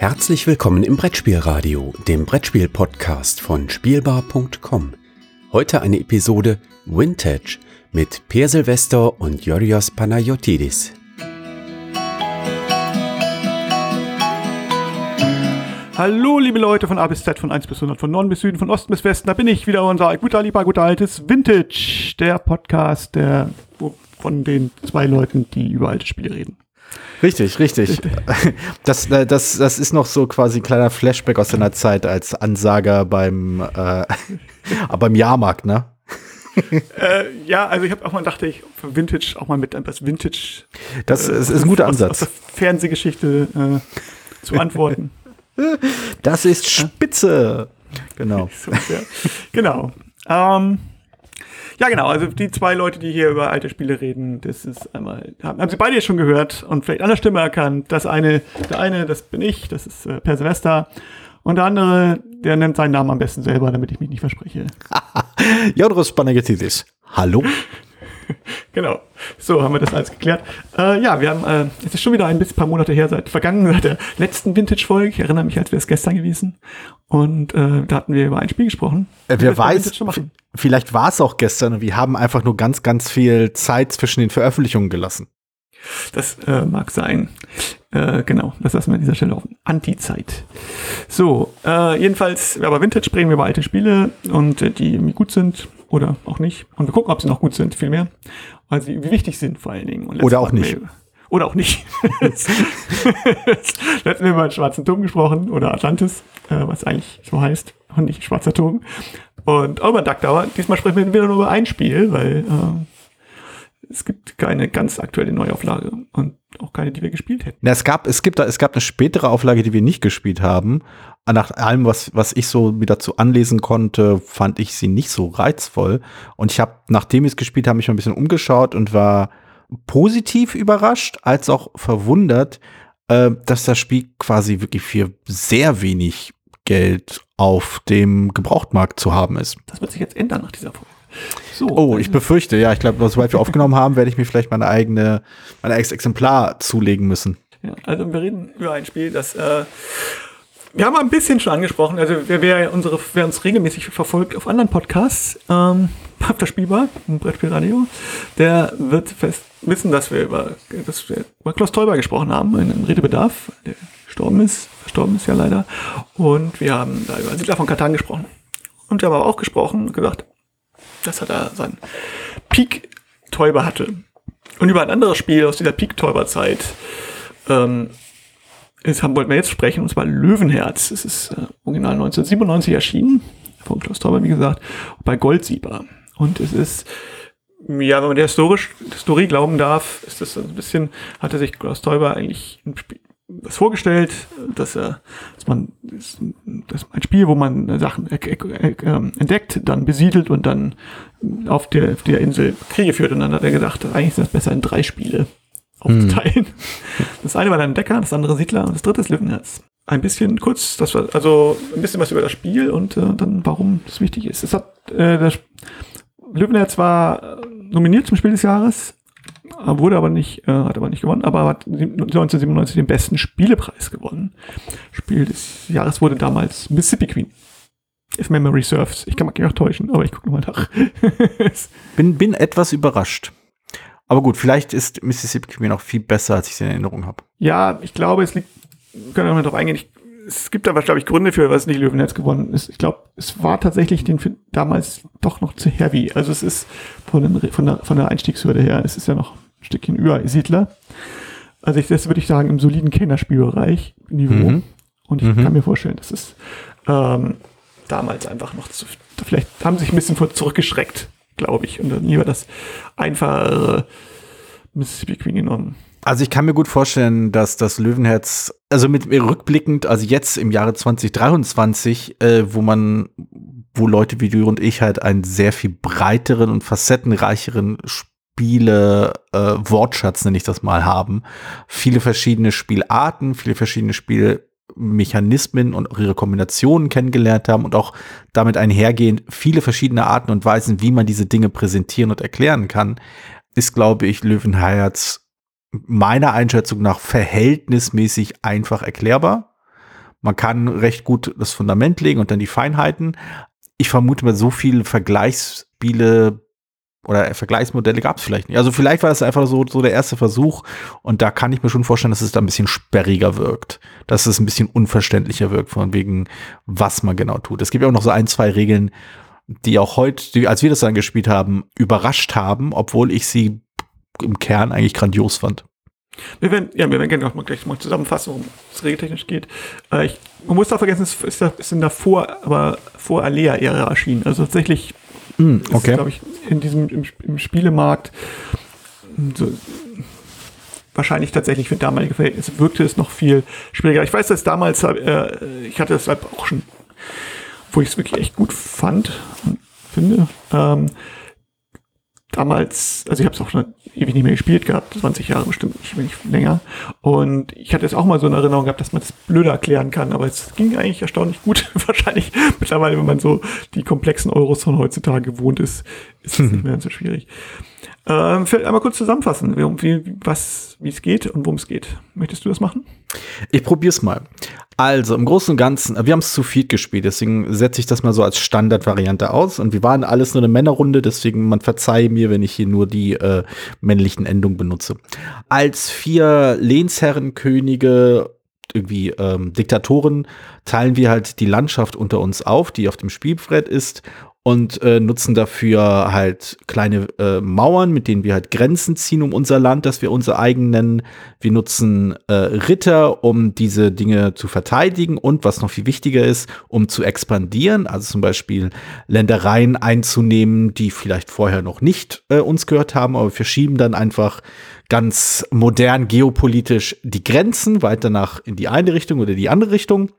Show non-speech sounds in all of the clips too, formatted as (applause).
Herzlich willkommen im Brettspielradio, dem Brettspiel-Podcast von Spielbar.com. Heute eine Episode Vintage mit Per Silvester und Yorios Panayotidis. Hallo, liebe Leute von A bis Z, von 1 bis 100, von Norden bis Süden, von Osten bis Westen. Da bin ich wieder, unser guter, lieber, guter altes Vintage, der Podcast der, von den zwei Leuten, die über alte Spiele reden. Richtig, richtig. (laughs) Das, äh, das, das ist noch so quasi ein kleiner Flashback aus seiner Zeit als Ansager beim, äh, (laughs) beim Jahrmarkt, ne? äh, ja, also ich habe auch mal dachte ich für Vintage auch mal mit etwas Vintage. Das äh, ist, ist, ein guter Ansatz. Aus, aus der Fernsehgeschichte äh, zu antworten. (laughs) Das ist spitze. Genau. genau. Ähm, ja, genau. Also die zwei Leute, die hier über alte Spiele reden, das ist einmal, haben, haben sie beide jetzt schon gehört und vielleicht an der Stimme erkannt. Das eine, der eine, das bin ich, das ist äh, Per Silvester. Und der andere, der nennt seinen Namen am besten selber, damit ich mich nicht verspreche. (laughs) Jodros Panagiotis. Hallo? (laughs) genau. So haben wir das alles geklärt. Äh, ja, wir haben, äh, es ist schon wieder ein paar Monate her, seit vergangen, (laughs) seit der letzten Vintage-Folge. Ich erinnere mich, als wäre es gestern gewesen. Und äh, da hatten wir über ein Spiel gesprochen. Äh, wer weiß, vielleicht war es auch gestern und wir haben einfach nur ganz, ganz viel Zeit zwischen den Veröffentlichungen gelassen. Das äh, mag sein. Äh, genau, das lassen wir an dieser Stelle auf Anti-Zeit. So, äh, jedenfalls, aber Vintage sprechen wir über alte Spiele und äh, die gut sind oder auch nicht. Und wir gucken, ob sie noch gut sind, vielmehr. Weil sie wie wichtig sind vor allen Dingen. oder auch nicht. Oder auch nicht. Haben wir über den Schwarzen Turm gesprochen oder Atlantis, äh, was eigentlich so heißt und nicht Schwarzer Turm. Und auch über Duck Tower. Diesmal sprechen wir wieder nur über ein Spiel, weil äh, es gibt keine ganz aktuelle Neuauflage und auch keine, die wir gespielt hätten. Na, es gab, es gibt da, es gab eine spätere Auflage, die wir nicht gespielt haben. Nach allem, was, was ich so wieder zu anlesen konnte, fand ich sie nicht so reizvoll. Und ich habe, nachdem ich es gespielt habe, mich mal ein bisschen umgeschaut und war positiv überrascht, als auch verwundert, äh, dass das Spiel quasi wirklich für sehr wenig Geld auf dem Gebrauchtmarkt zu haben ist. Das wird sich jetzt ändern nach dieser Folge. So, oh, ich befürchte, ja, ich glaube, sobald wir aufgenommen haben, werde ich mir vielleicht meine eigene, mein eigenes Exemplar zulegen müssen. Ja, also wir reden über ein Spiel, das äh, wir haben ein bisschen schon angesprochen, also wer, wer, unsere, wer uns regelmäßig verfolgt auf anderen Podcasts, ähm, (laughs) auf der Spielbar, im Brettspielradio, der wird fest wissen, dass wir über, dass wir über Klaus Teuber gesprochen haben, in Redebedarf, der gestorben ist, verstorben ist ja leider. Und wir haben da über Siedler von Katan gesprochen. Und wir haben aber auch gesprochen und gesagt, dass er da seinen Peak-Täuber hatte. Und über ein anderes Spiel aus dieser Peak-Täuber-Zeit ähm, ist, haben, wollten wir jetzt sprechen, und zwar Löwenherz. Es ist äh, original 1997 erschienen, von Klaus Täuber, wie gesagt, bei Goldsieber. Und es ist, ja, wenn man der historisch, Historie glauben darf, ist das ein bisschen, hatte sich Klaus Täuber eigentlich ein Spiel, das vorgestellt, dass, dass man dass ein Spiel, wo man Sachen ähm, entdeckt, dann besiedelt und dann auf der, auf der Insel Kriege führt. Und dann hat er gesagt, eigentlich ist das besser in drei Spiele aufzuteilen. Hm. (laughs) Das eine war dann Decker, das andere Siedler und das dritte ist Löwenherz. Ein bisschen kurz, das war also ein bisschen was über das Spiel und äh, dann warum das wichtig ist. Es hat äh, das Löwenherz war nominiert zum Spiel des Jahres wurde aber nicht, äh, hat aber nicht gewonnen, aber hat 1997 den besten Spielepreis gewonnen. Spiel des Jahres wurde damals Mississippi Queen. If Memory Serves. Ich kann mich auch täuschen, aber ich gucke nochmal nach. (laughs) bin, bin etwas überrascht. Aber gut, vielleicht ist Mississippi Queen auch viel besser, als ich es in Erinnerung habe. Ja, ich glaube, es liegt, können wir mal drauf eingehen. Ich, es gibt aber, glaube ich, Gründe für, was nicht Löwenherz gewonnen ist. Ich glaube, es war tatsächlich den damals doch noch zu heavy. Also es ist von, den, von, der, von der Einstiegshürde her, es ist ja noch ein Stückchen über Siedler. Also ich, das würde ich sagen, im soliden Kennerspielbereich Niveau. Mhm. Und ich mhm. kann mir vorstellen, dass es ähm, damals einfach noch zu, vielleicht haben sie sich ein bisschen vor zurückgeschreckt, glaube ich, und dann lieber das einfache Mississippi Queen genommen. Also ich kann mir gut vorstellen, dass das Löwenherz, also mit rückblickend, also jetzt im Jahre 2023, äh, wo man, wo Leute wie du und ich halt einen sehr viel breiteren und facettenreicheren Spiele äh, Wortschatz, nenne ich das mal, haben. Viele verschiedene Spielarten, viele verschiedene Spielmechanismen und auch ihre Kombinationen kennengelernt haben und auch damit einhergehend viele verschiedene Arten und Weisen, wie man diese Dinge präsentieren und erklären kann, ist, glaube ich, Löwenherz meiner Einschätzung nach verhältnismäßig einfach erklärbar. Man kann recht gut das Fundament legen und dann die Feinheiten. Ich vermute mal, so viele Vergleichsspiele oder Vergleichsmodelle gab es vielleicht nicht. Also vielleicht war das einfach so, so der erste Versuch und da kann ich mir schon vorstellen, dass es da ein bisschen sperriger wirkt. Dass es ein bisschen unverständlicher wirkt, von wegen, was man genau tut. Es gibt ja auch noch so ein, zwei Regeln, die auch heute, die, als wir das dann gespielt haben, überrascht haben, obwohl ich sie im Kern eigentlich grandios fand. Wir werden, ja, wir werden gerne noch gleich mal zusammenfassen, worum es regeltechnisch geht. Äh, ich, man muss da vergessen, es ist, ist in der Vor, aber vor Alea-Ära erschienen. Also tatsächlich, mm, okay. glaube ich, in diesem im, im Spielemarkt so, wahrscheinlich tatsächlich für damalige Verhältnisse wirkte es noch viel schwieriger. Ich weiß, dass damals, äh, ich hatte es halt auch schon, wo ich es wirklich echt gut fand und finde. Ähm, damals, also ich habe es auch schon ewig nicht mehr gespielt gehabt, 20 Jahre bestimmt nicht, wenn nicht länger. Und ich hatte es auch mal so in Erinnerung gehabt, dass man das blöder erklären kann, aber es ging eigentlich erstaunlich gut. (laughs) Wahrscheinlich mittlerweile, wenn man so die komplexen Euros von heutzutage gewohnt ist, ist es (laughs) nicht mehr so schwierig. Ähm, einmal kurz zusammenfassen, wie, was, wie es geht und worum es geht. Möchtest du das machen? Ich probier's mal. Also im Großen und Ganzen, wir haben es zu viel gespielt, deswegen setze ich das mal so als Standardvariante aus. Und wir waren alles nur eine Männerrunde, deswegen man verzeihe mir, wenn ich hier nur die äh, männlichen Endungen benutze. Als vier Lehnsherrenkönige irgendwie ähm, Diktatoren teilen wir halt die Landschaft unter uns auf, die auf dem Spielbrett ist und äh, nutzen dafür halt kleine äh, Mauern, mit denen wir halt Grenzen ziehen um unser Land, das wir unser eigen nennen. Wir nutzen äh, Ritter, um diese Dinge zu verteidigen und was noch viel wichtiger ist, um zu expandieren, also zum Beispiel Ländereien einzunehmen, die vielleicht vorher noch nicht äh, uns gehört haben, aber wir verschieben dann einfach ganz modern geopolitisch die Grenzen weiter nach in die eine Richtung oder die andere Richtung.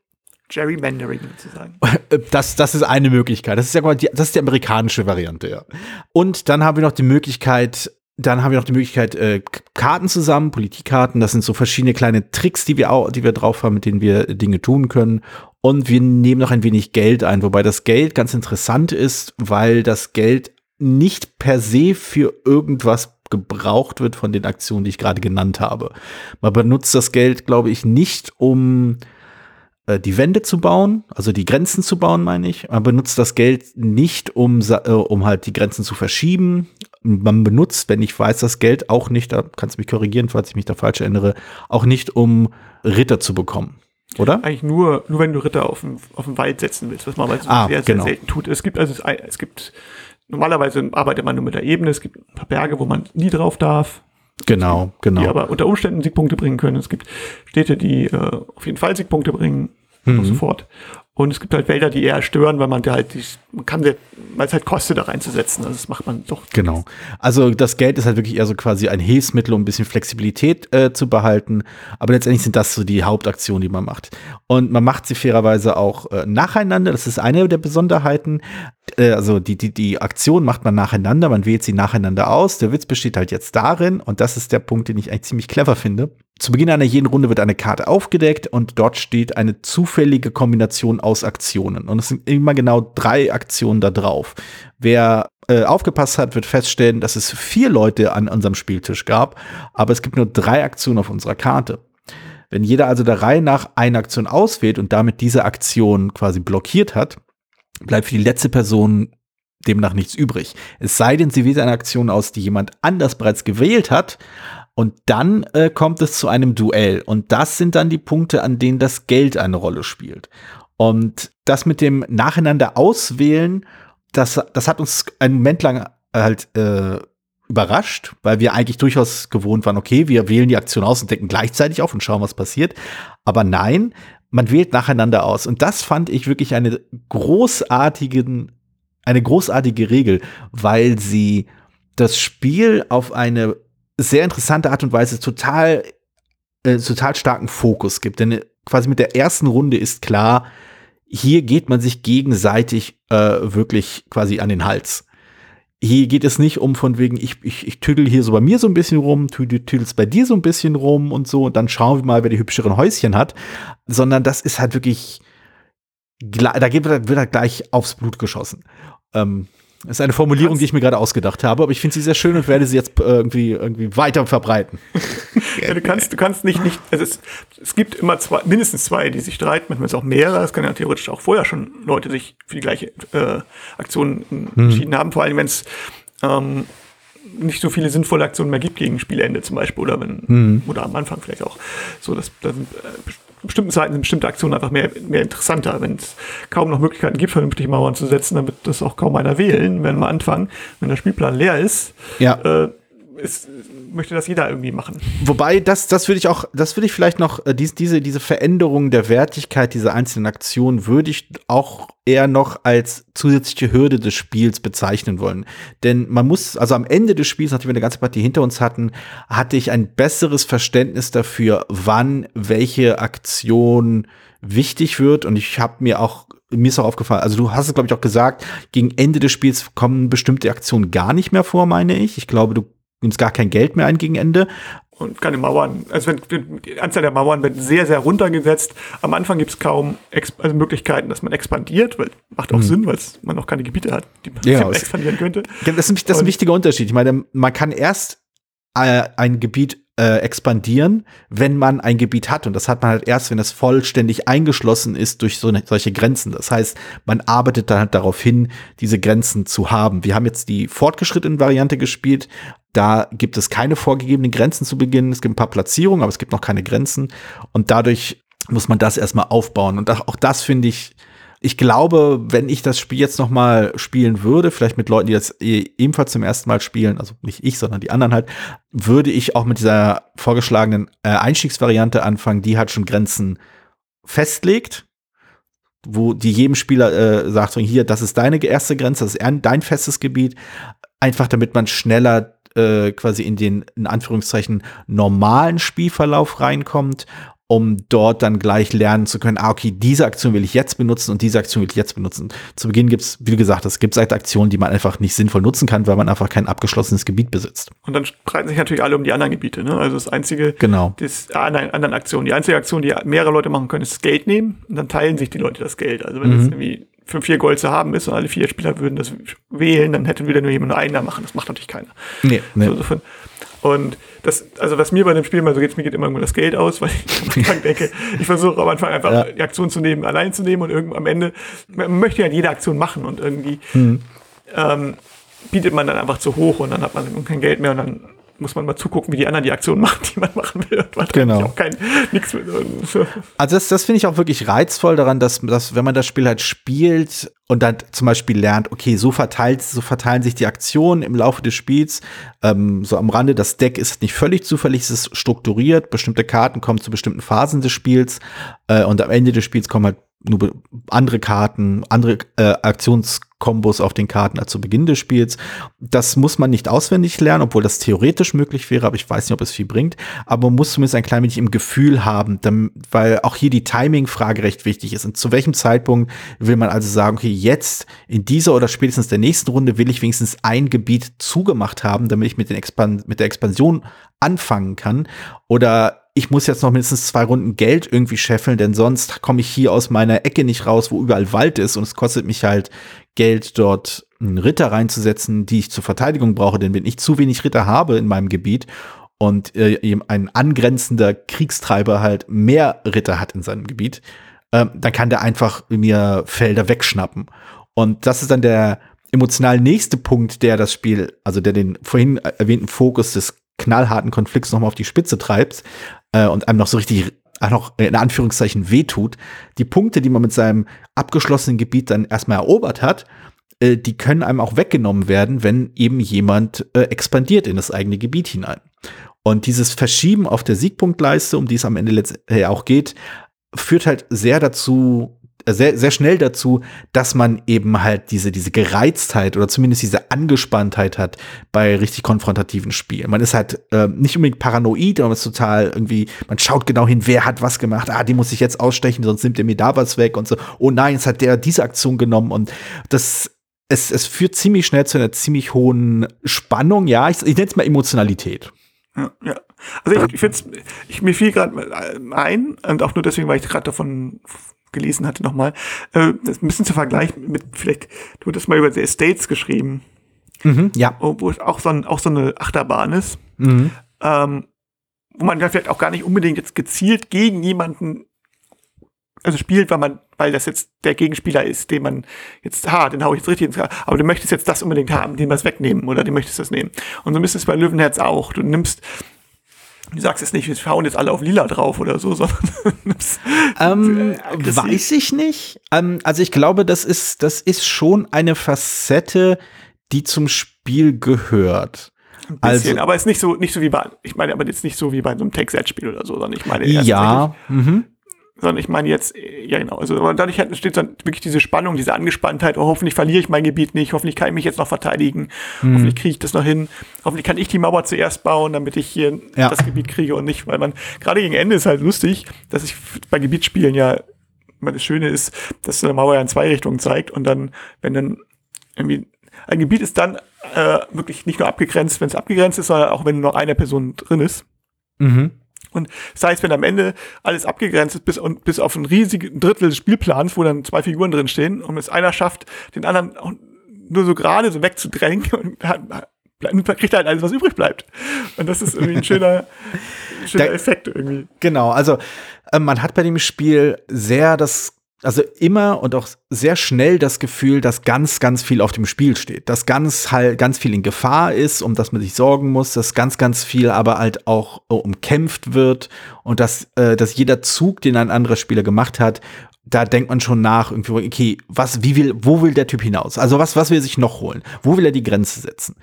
Gerrymandering sozusagen. (laughs) Das, das ist eine Möglichkeit. Das ist ja die, das ist die amerikanische Variante, ja. Und dann haben wir noch die Möglichkeit, dann haben wir noch die Möglichkeit, äh, Karten zusammen, Politikkarten. Das sind so verschiedene kleine Tricks, die wir auch, die wir drauf haben, mit denen wir Dinge tun können. Und wir nehmen noch ein wenig Geld ein, wobei das Geld ganz interessant ist, weil das Geld nicht per se für irgendwas gebraucht wird von den Aktionen, die ich gerade genannt habe. Man benutzt das Geld, glaube ich, nicht um äh, die Wände zu bauen, also die Grenzen zu bauen, meine ich. Man benutzt das Geld nicht, um, äh, um halt die Grenzen zu verschieben. Man benutzt, wenn ich weiß, das Geld auch nicht, da kannst du mich korrigieren, falls ich mich da falsch erinnere, auch nicht, um Ritter zu bekommen. Oder? Eigentlich nur, nur wenn du Ritter auf den, auf den Wald setzen willst, was man aber ah, sehr, genau. sehr selten tut. Es gibt also es, es gibt normalerweise arbeitet man nur mit der Ebene, es gibt ein paar Berge, wo man nie drauf darf. Genau, genau. Die aber unter Umständen Siegpunkte bringen können. Es gibt Städte, die äh, auf jeden Fall Siegpunkte bringen mhm. und so fort. Und es gibt halt Wälder, die eher stören, weil man da halt, die, man kann, weil es halt kostet, da reinzusetzen. Also das macht man doch. Genau. Also das Geld ist halt wirklich eher so quasi ein Hilfsmittel, um ein bisschen Flexibilität äh, zu behalten. Aber letztendlich sind das so die Hauptaktionen, die man macht. Und man macht sie fairerweise auch äh, nacheinander. Das ist eine der Besonderheiten. Äh, also die, die, die Aktion macht man nacheinander, man wählt sie nacheinander aus. Der Witz besteht halt jetzt darin, und das ist der Punkt, den ich eigentlich ziemlich clever finde zu Beginn einer jeden Runde wird eine Karte aufgedeckt und dort steht eine zufällige Kombination aus Aktionen. Und es sind immer genau drei Aktionen da drauf. Wer äh, aufgepasst hat, wird feststellen, dass es vier Leute an unserem Spieltisch gab, aber es gibt nur drei Aktionen auf unserer Karte. Wenn jeder also der Reihe nach eine Aktion auswählt und damit diese Aktion quasi blockiert hat, bleibt für die letzte Person demnach nichts übrig. Es sei denn, sie wählt eine Aktion aus, die jemand anders bereits gewählt hat, und dann äh, kommt es zu einem Duell. Und das sind dann die Punkte, an denen das Geld eine Rolle spielt. Und das mit dem Nacheinander auswählen, das, das hat uns einen Moment lang halt äh, überrascht, weil wir eigentlich durchaus gewohnt waren, okay, wir wählen die Aktion aus und decken gleichzeitig auf und schauen, was passiert. Aber nein, man wählt nacheinander aus. Und das fand ich wirklich eine großartigen, eine großartige Regel, weil sie das Spiel auf eine sehr interessante Art und Weise total, äh, total starken Fokus gibt. Denn äh, quasi mit der ersten Runde ist klar, hier geht man sich gegenseitig äh, wirklich quasi an den Hals. Hier geht es nicht um von wegen, ich, ich, ich tüdel hier so bei mir so ein bisschen rum, du tüdelst bei dir so ein bisschen rum und so, und dann schauen wir mal, wer die hübscheren Häuschen hat, sondern das ist halt wirklich, da wird halt gleich aufs Blut geschossen. Ähm, Das ist eine Formulierung, die ich mir gerade ausgedacht habe, aber ich finde sie sehr schön und werde sie jetzt irgendwie, irgendwie weiter verbreiten. (laughs) ja, du kannst, du kannst nicht, nicht, also es, es gibt immer zwei, mindestens zwei, die sich streiten, manchmal ist es auch mehrere, es kann ja theoretisch auch vorher schon Leute sich für die gleiche äh, Aktion hm. entschieden haben, vor allem wenn es ähm, nicht so viele sinnvolle Aktionen mehr gibt gegen Spielende zum Beispiel oder wenn, hm. oder am Anfang vielleicht auch. So, dass, dass äh, bestimmten Zeiten sind bestimmte Aktionen einfach mehr, mehr interessanter. Wenn es kaum noch Möglichkeiten gibt, vernünftig Mauern zu setzen, dann wird das auch kaum einer wählen, wenn wir anfangen, wenn der Spielplan leer ist. Ja. Äh, ist, möchte das jeder irgendwie machen. Wobei, das, das würde ich auch, das würde ich vielleicht noch, äh, dies, diese, diese Veränderung der Wertigkeit dieser einzelnen Aktionen würde ich auch eher noch als zusätzliche Hürde des Spiels bezeichnen wollen. Denn man muss, also am Ende des Spiels, nachdem wir eine ganze Partie hinter uns hatten, hatte ich ein besseres Verständnis dafür, wann welche Aktion wichtig wird. Und ich habe mir auch mir ist auch aufgefallen, also du hast es, glaube ich, auch gesagt, gegen Ende des Spiels kommen bestimmte Aktionen gar nicht mehr vor, meine ich. Ich glaube, du nimmst gar kein Geld mehr ein gegen Ende und keine Mauern. Also wenn, die Anzahl der Mauern wird sehr, sehr runtergesetzt. Am Anfang gibt es kaum Ex also Möglichkeiten, dass man expandiert, weil macht auch mhm. Sinn, weil man noch keine Gebiete hat, die man ja, (laughs) expandieren könnte. Das ist, das ist ein wichtiger Unterschied. Ich meine, man kann erst äh, ein Gebiet äh, expandieren, wenn man ein Gebiet hat. Und das hat man halt erst, wenn es vollständig eingeschlossen ist durch so eine, solche Grenzen. Das heißt, man arbeitet dann halt darauf hin, diese Grenzen zu haben. Wir haben jetzt die fortgeschrittene Variante gespielt. Da gibt es keine vorgegebenen Grenzen zu Beginn. Es gibt ein paar Platzierungen, aber es gibt noch keine Grenzen. Und dadurch muss man das erstmal aufbauen. Und auch das finde ich, ich glaube, wenn ich das Spiel jetzt noch mal spielen würde, vielleicht mit Leuten, die das e-, ebenfalls zum ersten Mal spielen, also nicht ich, sondern die anderen halt, würde ich auch mit dieser vorgeschlagenen äh, Einstiegsvariante anfangen, die halt schon Grenzen festlegt, wo die jedem Spieler äh, sagt, hier, das ist deine erste Grenze, das ist dein festes Gebiet, einfach damit man schneller äh, quasi in den, in Anführungszeichen, normalen Spielverlauf reinkommt, um dort dann gleich lernen zu können, ah, okay, diese Aktion will ich jetzt benutzen und diese Aktion will ich jetzt benutzen. Zu Beginn gibt es, wie gesagt, es gibt halt Aktionen, die man einfach nicht sinnvoll nutzen kann, weil man einfach kein abgeschlossenes Gebiet besitzt. Und dann streiten sich natürlich alle um die anderen Gebiete. Ne? Also das einzige, genau. das, ah, nein, anderen Aktionen. Die einzige Aktion, die mehrere Leute machen können, ist das Geld nehmen und dann teilen sich die Leute das Geld. Also wenn es mhm. irgendwie für vier Gold zu haben ist und alle vier Spieler würden das wählen, dann hätten wieder nur jemand nur einen da machen. Das macht natürlich keiner. Nee, nee. So, und das, also was mir bei dem Spiel mal so geht, mir geht immer nur das Geld aus, weil ich am Anfang (laughs) denke, ich versuche am Anfang einfach ja. die Aktion zu nehmen, allein zu nehmen und irgendwann am Ende, man möchte ja jede Aktion machen und irgendwie mhm. ähm, bietet man dann einfach zu hoch und dann hat man kein Geld mehr und dann muss man mal zugucken, wie die anderen die Aktionen (laughs) machen, die man machen will. Man genau. Auch kein, also das, das finde ich auch wirklich reizvoll daran, dass, dass wenn man das Spiel halt spielt und dann zum Beispiel lernt, okay, so verteilt, so verteilen sich die Aktionen im Laufe des Spiels. Ähm, so am Rande, das Deck ist nicht völlig zufällig, es ist strukturiert. Bestimmte Karten kommen zu bestimmten Phasen des Spiels äh, und am Ende des Spiels kommen halt nur andere Karten, andere äh, Aktionskombos auf den Karten als zu Beginn des Spiels. Das muss man nicht auswendig lernen, obwohl das theoretisch möglich wäre, aber ich weiß nicht, ob es viel bringt. Aber man muss zumindest ein klein wenig im Gefühl haben, dann, weil auch hier die Timing-Frage recht wichtig ist. Und zu welchem Zeitpunkt will man also sagen, okay, jetzt in dieser oder spätestens der nächsten Runde will ich wenigstens ein Gebiet zugemacht haben, damit ich mit, den Expan mit der Expansion anfangen kann? Oder ich muss jetzt noch mindestens zwei Runden Geld irgendwie scheffeln, denn sonst komme ich hier aus meiner Ecke nicht raus, wo überall Wald ist. Und es kostet mich halt Geld, dort einen Ritter reinzusetzen, die ich zur Verteidigung brauche, denn wenn ich zu wenig Ritter habe in meinem Gebiet und äh, ein angrenzender Kriegstreiber halt mehr Ritter hat in seinem Gebiet, äh, dann kann der einfach mir Felder wegschnappen. Und das ist dann der emotional nächste Punkt, der das Spiel, also der den vorhin erwähnten Fokus des knallharten Konflikts nochmal auf die Spitze treibst, äh, und einem noch so richtig noch in Anführungszeichen wehtut, die Punkte, die man mit seinem abgeschlossenen Gebiet dann erstmal erobert hat, äh, die können einem auch weggenommen werden, wenn eben jemand äh, expandiert in das eigene Gebiet hinein. Und dieses Verschieben auf der Siegpunktleiste, um die es am Ende letztendlich auch geht, führt halt sehr dazu, sehr, sehr schnell dazu, dass man eben halt diese, diese Gereiztheit oder zumindest diese Angespanntheit hat bei richtig konfrontativen Spielen. Man ist halt äh, nicht unbedingt paranoid, aber man ist total irgendwie, man schaut genau hin, wer hat was gemacht, ah, die muss ich jetzt ausstechen, sonst nimmt er mir da was weg und so, oh nein, jetzt hat der diese Aktion genommen und das, es, es führt ziemlich schnell zu einer ziemlich hohen Spannung, ja, ich, ich nenne es mal Emotionalität. Ja, ja. Also ich, ich finde ich, mir fiel gerade ein, und auch nur deswegen, weil ich gerade davon gelesen hatte nochmal, äh, das ein bisschen zu vergleichen mit, vielleicht, du hattest mal über die Estates geschrieben, Mhm, ja. wo es auch so, ein, auch so eine Achterbahn ist, Mhm. ähm, wo man dann vielleicht auch gar nicht unbedingt jetzt gezielt gegen jemanden also spielt, weil man, weil das jetzt der Gegenspieler ist, den man jetzt, ha, den hau ich jetzt richtig ins Gras, aber du möchtest jetzt das unbedingt haben, den was wegnehmen oder den möchtest das nehmen. Und so ist es bei Löwenherz auch. Du nimmst, du sagst jetzt nicht, wir hauen jetzt alle auf lila drauf oder so, (laughs) sondern Ähm, weiß ich nicht. Ähm, also ich glaube, das ist, das ist schon eine Facette, die zum Spiel gehört. ein bisschen, also- aber ist nicht so, nicht so wie bei, ich meine, aber jetzt nicht so wie bei so einem Take-Set-Spiel oder so, sondern ich meine, Ja. Mhm. Sondern ich meine jetzt, ja genau, also aber dadurch entsteht dann wirklich diese Spannung, diese Angespanntheit, oh, hoffentlich verliere ich mein Gebiet nicht, hoffentlich kann ich mich jetzt noch verteidigen, Mhm. hoffentlich kriege ich das noch hin, hoffentlich kann ich die Mauer zuerst bauen, damit ich hier Ja. das Gebiet kriege und nicht, weil man, gerade gegen Ende ist halt lustig, dass ich bei Gebietsspielen ja, das Schöne ist, dass eine Mauer ja in zwei Richtungen zeigt und dann, wenn dann irgendwie, ein Gebiet ist dann äh, wirklich nicht nur abgegrenzt, wenn es abgegrenzt ist, sondern auch wenn nur eine Person drin ist. Mhm. Und das heißt, wenn am Ende alles abgegrenzt ist, bis, und, bis auf ein riesigen Drittel des Spielplans, wo dann zwei Figuren drin stehen, und es einer schafft, den anderen nur so gerade so wegzudrängen, (laughs) und hat, kriegt er halt alles, was übrig bleibt. Und das ist irgendwie ein schöner, (laughs) schöner Da- Effekt irgendwie. Genau, also äh, man hat bei dem Spiel sehr das, also immer und auch sehr schnell das Gefühl, dass ganz, ganz viel auf dem Spiel steht. Dass ganz halt ganz viel in Gefahr ist, um das man sich sorgen muss, dass ganz, ganz viel aber halt auch äh, umkämpft wird und dass, äh, dass jeder Zug, den ein anderer Spieler gemacht hat, da denkt man schon nach, irgendwie, okay, was, wie will, wo will der Typ hinaus? Also was, was will er sich noch holen? Wo will er die Grenze setzen?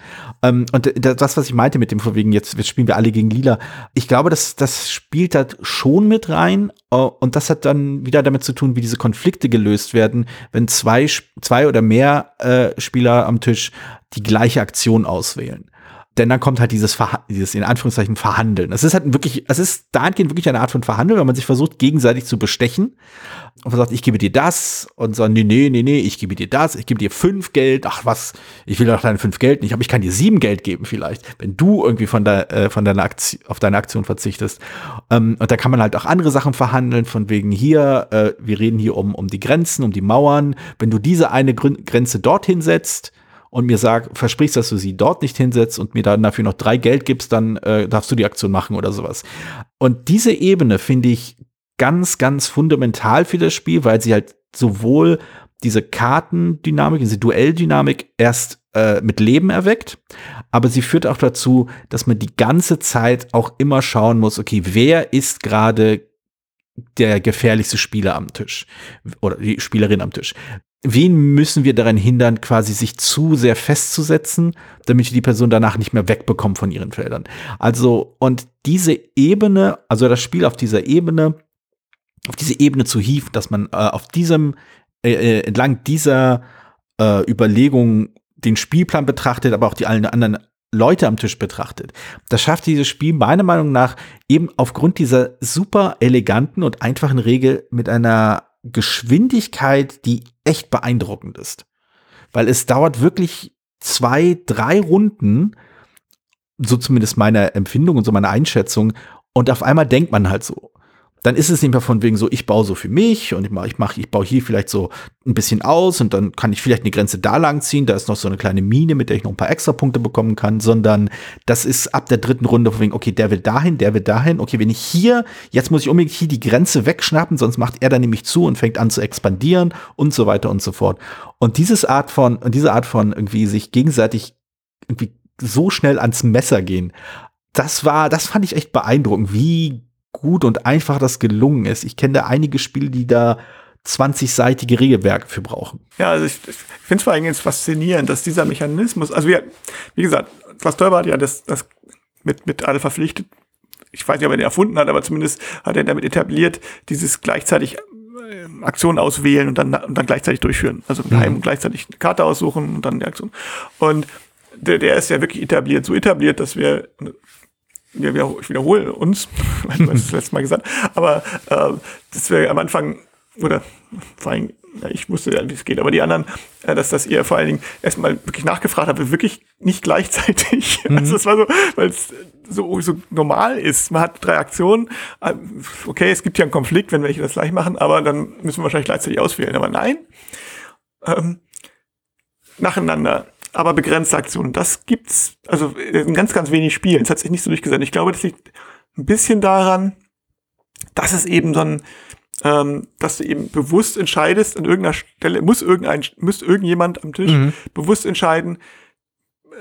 Ähm, und das, was ich meinte mit dem vorwegen, jetzt, jetzt spielen wir alle gegen Lila, ich glaube, das, das spielt da schon mit rein. äh, Und das hat dann wieder damit zu tun, wie diese Konflikte gelöst werden, wenn zwei, zwei oder mehr äh, Spieler am Tisch die gleiche Aktion auswählen. Denn dann kommt halt dieses, Verha dieses in Anführungszeichen Verhandeln. Es ist halt wirklich, es ist dahingehend wirklich eine Art von Verhandeln, weil man sich versucht, gegenseitig zu bestechen. Und man sagt, ich gebe dir das. Und so, nee, nee, nee, nee, ich gebe dir das. Ich gebe dir fünf Geld. Ach was, ich will doch deine fünf Geld nicht, aber ich kann dir sieben Geld geben vielleicht, wenn du irgendwie von, der, äh, von deiner Aktion, auf deine Aktion verzichtest. Ähm, und da kann man halt auch andere Sachen verhandeln, von wegen hier, äh, wir reden hier um, um die Grenzen, um die Mauern. Wenn du diese eine Grenze dorthin setzt, und mir sag, versprichst, dass du sie dort nicht hinsetzt und mir dann dafür noch drei Geld gibst, dann äh, darfst du die Aktion machen oder sowas. Und diese Ebene finde ich ganz, ganz fundamental für das Spiel, weil sie halt sowohl diese Kartendynamik, diese Duelldynamik erst äh, mit Leben erweckt, aber sie führt auch dazu, dass man die ganze Zeit auch immer schauen muss, okay, wer ist gerade der gefährlichste Spieler am Tisch oder die Spielerin am Tisch. Wen müssen wir daran hindern, quasi sich zu sehr festzusetzen, damit wir die Person danach nicht mehr wegbekommen von ihren Feldern? Also, und diese Ebene, also das Spiel auf dieser Ebene, auf diese Ebene zu hieven, dass man äh, auf diesem, äh, äh, entlang dieser äh, Überlegung den Spielplan betrachtet, aber auch die allen anderen Leute am Tisch betrachtet. Das schafft dieses Spiel meiner Meinung nach eben aufgrund dieser super eleganten und einfachen Regel mit einer Geschwindigkeit, die echt beeindruckend ist. Weil es dauert wirklich zwei, drei Runden, so zumindest meine Empfindung und so meine Einschätzung, und auf einmal denkt man halt so. Dann ist es nicht mehr von wegen so, ich baue so für mich und ich mache, ich, mach, ich baue hier vielleicht so ein bisschen aus und dann kann ich vielleicht eine Grenze da lang ziehen. Da ist noch so eine kleine Mine, mit der ich noch ein paar extra Punkte bekommen kann, sondern das ist ab der dritten Runde von wegen, okay, der will dahin, der will dahin. Okay, wenn ich hier, jetzt muss ich unbedingt hier die Grenze wegschnappen, sonst macht er dann nämlich zu und fängt an zu expandieren und so weiter und so fort. Und dieses Art von, und diese Art von irgendwie sich gegenseitig irgendwie so schnell ans Messer gehen, das war, das fand ich echt beeindruckend, wie gut und einfach das gelungen ist. Ich kenne da einige Spiele, die da 20-seitige Regelwerke für brauchen. Ja, also ich, ich finde es vor allem jetzt faszinierend, dass dieser Mechanismus, also wir, wie gesagt, Klaus Teuber hat ja das, das mit, mit alle verpflichtet. Ich weiß nicht, ob er den erfunden hat, aber zumindest hat er damit etabliert, dieses gleichzeitig äh, Aktionen auswählen und dann, und dann gleichzeitig durchführen. Also geheim und gleichzeitig eine Karte aussuchen und dann die Aktion. Und der, der ist ja wirklich etabliert, so etabliert, dass wir, wir, wir ich wiederhole uns, (laughs) ich weiß, das letzte Mal gesagt, aber äh, dass wir am Anfang oder vor allem ja, ich wusste ja, wie es geht, aber die anderen, äh, dass das ihr vor allen Dingen erstmal wirklich nachgefragt habt, wirklich nicht gleichzeitig. (laughs) Mhm. Also das war so, weil es so, so normal ist. Man hat drei Aktionen. Äh, okay, es gibt ja einen Konflikt, wenn welche das gleich machen, aber dann müssen wir wahrscheinlich gleichzeitig auswählen. Aber nein, ähm, nacheinander aber begrenzte Aktionen. Das gibt's also in ganz, ganz wenig Spielen. Es hat sich nicht so durchgesetzt. Ich glaube, das liegt ein bisschen daran, dass es eben so ein, ähm, dass du eben bewusst entscheidest, an irgendeiner Stelle muss irgendein, muss irgendjemand am Tisch mhm. bewusst entscheiden,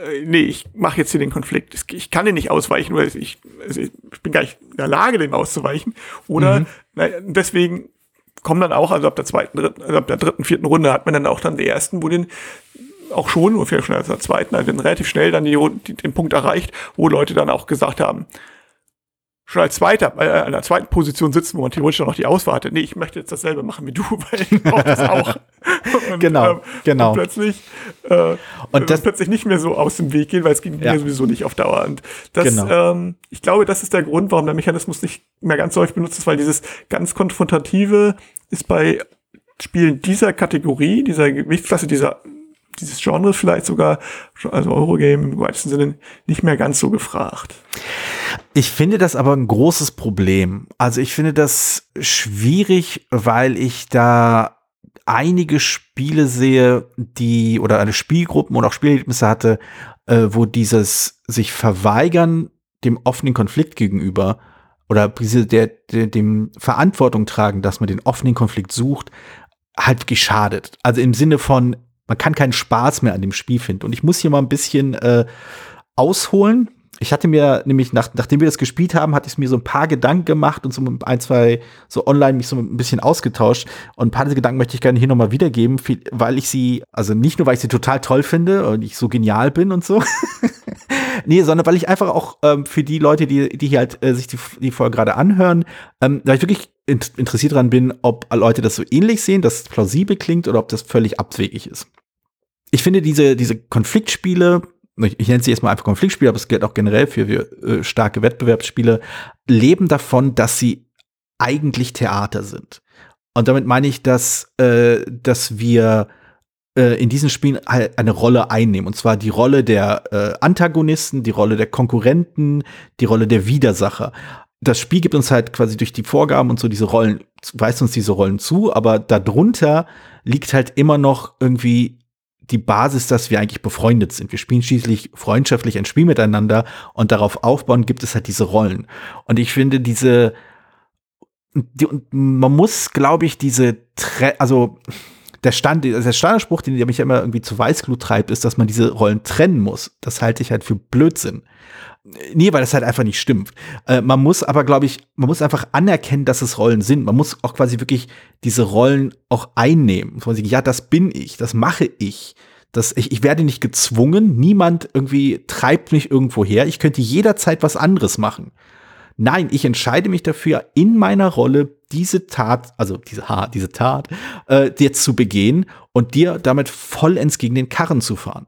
äh, nee, ich mache jetzt hier den Konflikt. Ich kann den nicht ausweichen, weil ich, also ich bin gar nicht in der Lage, den auszuweichen. Oder mhm. na, deswegen kommen dann auch, also ab der zweiten, dritten, also ab der dritten, vierten Runde hat man dann auch dann die ersten, wo den auch schon, ungefähr schon als der zweiten, also relativ schnell dann die, die, den Punkt erreicht, wo Leute dann auch gesagt haben, schon als Zweiter, äh, an der zweiten Position sitzen, wo man theoretisch auch noch die Auswahl hatte. Nee, ich möchte jetzt dasselbe machen wie du, (laughs) weil ich brauche das auch. (laughs) und, genau, ähm, genau. Und plötzlich, äh, und das plötzlich nicht mehr so aus dem Weg gehen, weil es ging ja. mir sowieso nicht auf Dauer. Und das, genau. ähm, ich glaube, das ist der Grund, warum der Mechanismus nicht mehr ganz so häufig benutzt ist, weil dieses ganz konfrontative ist bei Spielen dieser Kategorie, dieser Gewichtsklasse, dieser dieses Genre vielleicht sogar, also Eurogame im weitesten Sinne, nicht mehr ganz so gefragt. Ich finde das aber ein großes Problem. Also ich finde das schwierig, weil ich da einige Spiele sehe, die oder eine Spielgruppen und auch Spielerlebnisse hatte, äh, wo dieses sich verweigern dem offenen Konflikt gegenüber oder der, der, dem Verantwortung tragen, dass man den offenen Konflikt sucht, halt geschadet. Also im Sinne von, man kann keinen Spaß mehr an dem Spiel finden. Und ich muss hier mal ein bisschen äh, ausholen. Ich hatte mir nämlich, nach, nachdem wir das gespielt haben, hatte ich mir so ein paar Gedanken gemacht und so ein, zwei, so online mich so ein bisschen ausgetauscht. Und ein paar dieser Gedanken möchte ich gerne hier nochmal wiedergeben, weil ich sie, also nicht nur, weil ich sie total toll finde und ich so genial bin und so. (laughs) nee, sondern weil ich einfach auch ähm, für die Leute, die, die hier halt äh, sich die, die Folge gerade anhören, ähm, weil ich wirklich interessiert dran bin, ob Leute das so ähnlich sehen, dass es plausibel klingt oder ob das völlig abwegig ist. Ich finde diese, diese Konfliktspiele, ich nenne sie erstmal einfach Konfliktspiele, aber es gilt auch generell für, für äh, starke Wettbewerbsspiele, leben davon, dass sie eigentlich Theater sind. Und damit meine ich, dass, äh, dass wir äh, in diesen Spielen halt eine Rolle einnehmen. Und zwar die Rolle der äh, Antagonisten, die Rolle der Konkurrenten, die Rolle der Widersacher das Spiel gibt uns halt quasi durch die Vorgaben und so diese Rollen, weist uns diese Rollen zu, aber darunter liegt halt immer noch irgendwie die Basis, dass wir eigentlich befreundet sind. Wir spielen schließlich freundschaftlich ein Spiel miteinander und darauf aufbauen gibt es halt diese Rollen. Und ich finde diese, die, man muss, glaube ich, diese, Tre also der Stand, der Standardspruch, den der mich immer irgendwie zu Weißglut treibt, ist, dass man diese Rollen trennen muss. Das halte ich halt für Blödsinn. Nee, weil das halt einfach nicht stimmt. Äh, man muss aber, glaube ich, man muss einfach anerkennen, dass es Rollen sind. Man muss auch quasi wirklich diese Rollen auch einnehmen. Man sagt, ja, das bin ich, das mache ich. Das, ich, ich werde nicht gezwungen, niemand irgendwie treibt mich irgendwo her. Ich könnte jederzeit was anderes machen. Nein, ich entscheide mich dafür, in meiner Rolle diese Tat, also diese, ha, diese Tat, äh, dir zu begehen und dir damit vollends gegen den Karren zu fahren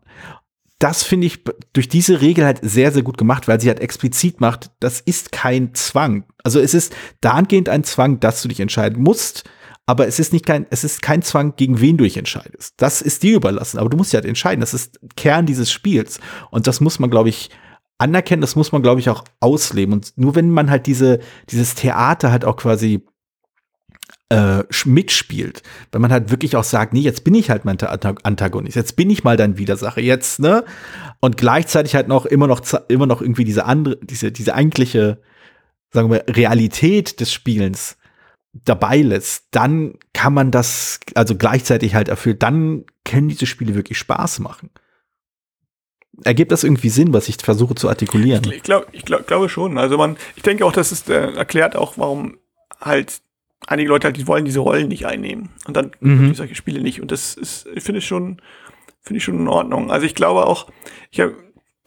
das finde ich durch diese Regel halt sehr, sehr gut gemacht, weil sie halt explizit macht, das ist kein Zwang. Also es ist dahingehend ein Zwang, dass du dich entscheiden musst, aber es ist nicht kein, es ist kein Zwang, gegen wen du dich entscheidest. Das ist dir überlassen, aber du musst ja halt entscheiden. Das ist Kern dieses Spiels. Und das muss man, glaube ich, anerkennen, das muss man, glaube ich, auch ausleben. Und nur wenn man halt diese, dieses Theater halt auch quasi äh, mitspielt. Wenn man halt wirklich auch sagt, nee, jetzt bin ich halt mein Antagonist, jetzt bin ich mal dein Widersacher, jetzt, ne? Und gleichzeitig halt noch immer noch, immer noch irgendwie diese andere, diese, diese eigentliche, sagen wir, Realität des Spielens dabei lässt, dann kann man das, also gleichzeitig halt erfüllt, dann können diese Spiele wirklich Spaß machen. Ergibt das irgendwie Sinn, was ich versuche zu artikulieren? Ich, glaube ich glaub, glaube schon. Also man, ich denke auch, dass es äh, erklärt auch, warum halt einige Leute halt, die wollen diese Rollen nicht einnehmen. Und dann mhm. solche Spiele nicht. Und das ist, finde ich schon, finde ich schon in Ordnung. Also ich glaube auch, ich habe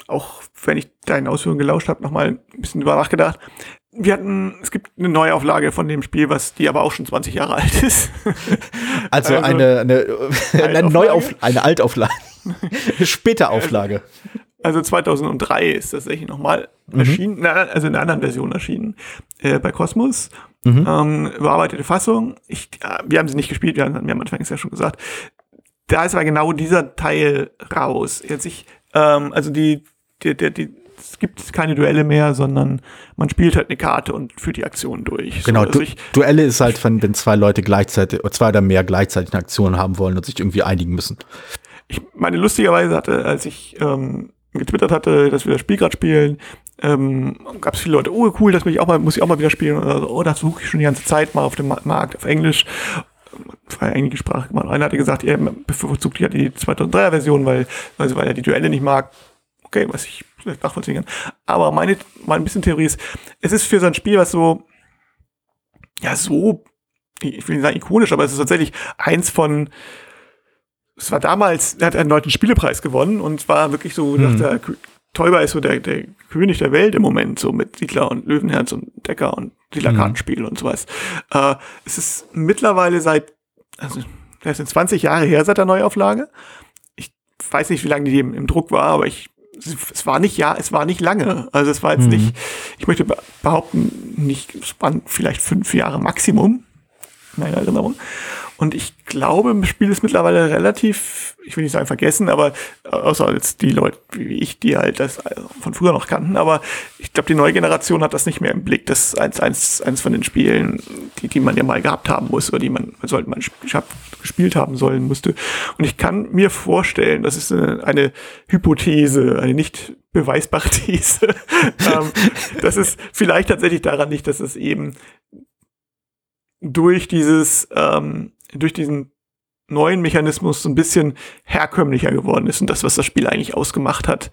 auch, wenn ich deinen Ausführungen gelauscht habe, nochmal ein bisschen drüber nachgedacht. Wir hatten, es gibt eine Neuauflage von dem Spiel, was die aber auch schon 20 Jahre alt ist. (laughs) Also, also eine, eine, (laughs) eine, Neuauf, eine Altauflage. (laughs) Später Auflage. Also 2003 ist das tatsächlich nochmal mhm. erschienen, also in einer anderen Version erschienen, äh, bei Cosmos. Mhm. Ähm, überarbeitete Fassung. Ich, äh, wir haben sie nicht gespielt, wir haben, wir haben anfangs ja schon gesagt. Da ist aber genau dieser Teil raus. Jetzt ich, ähm, also die, die, die, die, es gibt keine Duelle mehr, sondern man spielt halt eine Karte und führt die Aktion durch. Genau, so, also du, ich, Duelle ist halt, wenn, wenn zwei Leute gleichzeitig, oder zwei oder mehr gleichzeitig eine Aktion haben wollen und sich irgendwie einigen müssen. ich meine, lustigerweise hatte, als ich ähm, getwittert hatte, dass wir das Spiel gerade spielen, ähm, gab es viele Leute, oh cool, das will ich auch mal, muss ich auch mal wieder spielen. Oder so, oh, das suche ich schon die ganze Zeit mal auf dem Ma- Markt auf Englisch. Zwei englische Sprache gemacht. Einer hatte gesagt, er bevorzugt ja die 2003er Version, weil, also weil er die Duelle nicht mag. Okay, was ich vielleicht nachvollziehen kann. Aber meine, meine bisschen Theorie ist, es ist für so ein Spiel, was so, ja, so, ich will nicht sagen ikonisch, aber es ist tatsächlich eins von, es war damals, er hat einen neuen Spielepreis gewonnen und war wirklich so, Hm. dachte, er, Teuber ist so der, der König der Welt im Moment, so mit Siedler und Löwenherz und Decker und Siedler Mhm. Und sowas. Äh, es ist mittlerweile seit, also, das sind 20 Jahre her seit der Neuauflage. Ich weiß nicht, wie lange die im, im Druck war, aber ich, es, war nicht, ja, es war nicht lange. Also es war jetzt Mhm. nicht, ich möchte be- behaupten, nicht, es waren vielleicht fünf Jahre Maximum, meiner Erinnerung. Und ich glaube, das Spiel ist mittlerweile relativ, ich will nicht sagen vergessen, aber äh, außer als die Leute wie ich, die halt das äh, von früher noch kannten, aber ich glaube, die neue Generation hat das nicht mehr im Blick. Das ist eins, eins, eins von den Spielen, die, die man ja mal gehabt haben muss oder die man, sollte man sp- gespielt haben sollen musste. Und ich kann mir vorstellen, das ist eine, eine Hypothese, eine nicht beweisbare (laughs) These, ähm, dass es vielleicht tatsächlich daran liegt, dass es eben durch dieses, ähm, durch diesen neuen Mechanismus so ein bisschen herkömmlicher geworden ist und das, was das Spiel eigentlich ausgemacht hat,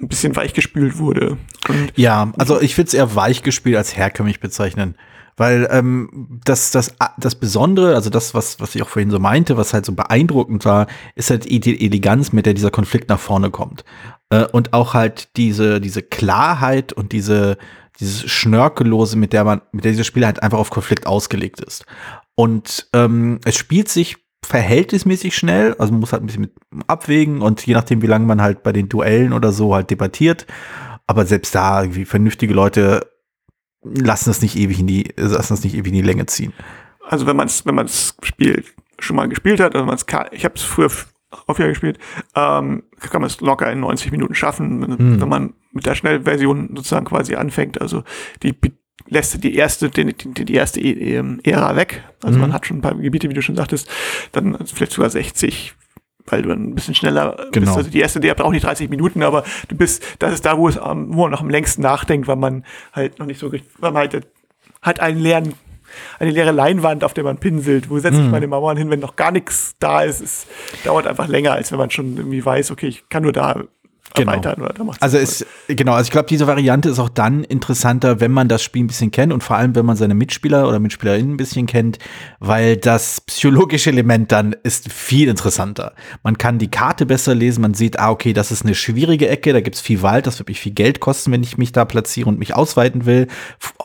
ein bisschen weichgespült wurde. Und Ja, also ich würde es eher weich gespielt als herkömmlich bezeichnen. Weil ähm, das, das, das Besondere, also das, was, was ich auch vorhin so meinte, was halt so beeindruckend war, ist halt die Eleganz, mit der dieser Konflikt nach vorne kommt. Äh, und auch halt diese, diese Klarheit und diese, dieses Schnörkellose, mit der man, mit der dieses Spiel halt einfach auf Konflikt ausgelegt ist. Und ähm, es spielt sich verhältnismäßig schnell, also man muss halt ein bisschen mit abwägen und je nachdem, wie lange man halt bei den Duellen oder so halt debattiert, aber selbst da irgendwie vernünftige Leute lassen das nicht ewig in die, lassen das nicht ewig in die Länge ziehen. also wenn man es wenn man's Spiel schon mal gespielt hat, also man es ich habe es früher f- häufiger gespielt, ähm, kann man es locker in 90 Minuten schaffen, wenn, Hm. wenn man mit der Schnellversion sozusagen quasi anfängt. Also die lässt die erste, die, die, die erste E- ähm, Ära weg. Also Mhm. man hat schon ein paar Gebiete, wie du schon sagtest, dann vielleicht sogar 60, weil du dann ein bisschen schneller bist. Genau. Also die erste, die braucht nicht 30 Minuten, aber du bist, das ist da, wo es wo man noch am längsten nachdenkt, weil man halt noch nicht so richtig, weil man halt hat einen leeren, eine leere Leinwand, auf der man pinselt. Wo setze ich Mhm. meine Mauern hin, wenn noch gar nichts da ist? Es dauert einfach länger, als wenn man schon irgendwie weiß, okay, ich kann nur da Genau. erweitern oder macht's Also es, genau, also ich glaube, diese Variante ist auch dann interessanter, wenn man das Spiel ein bisschen kennt und vor allem, wenn man seine Mitspieler oder Mitspielerinnen ein bisschen kennt, weil das psychologische Element dann ist viel interessanter. Man kann die Karte besser lesen, man sieht, ah, okay, das ist eine schwierige Ecke, da gibt's viel Wald, das wird mich viel Geld kosten, wenn ich mich da platziere und mich ausweiten will.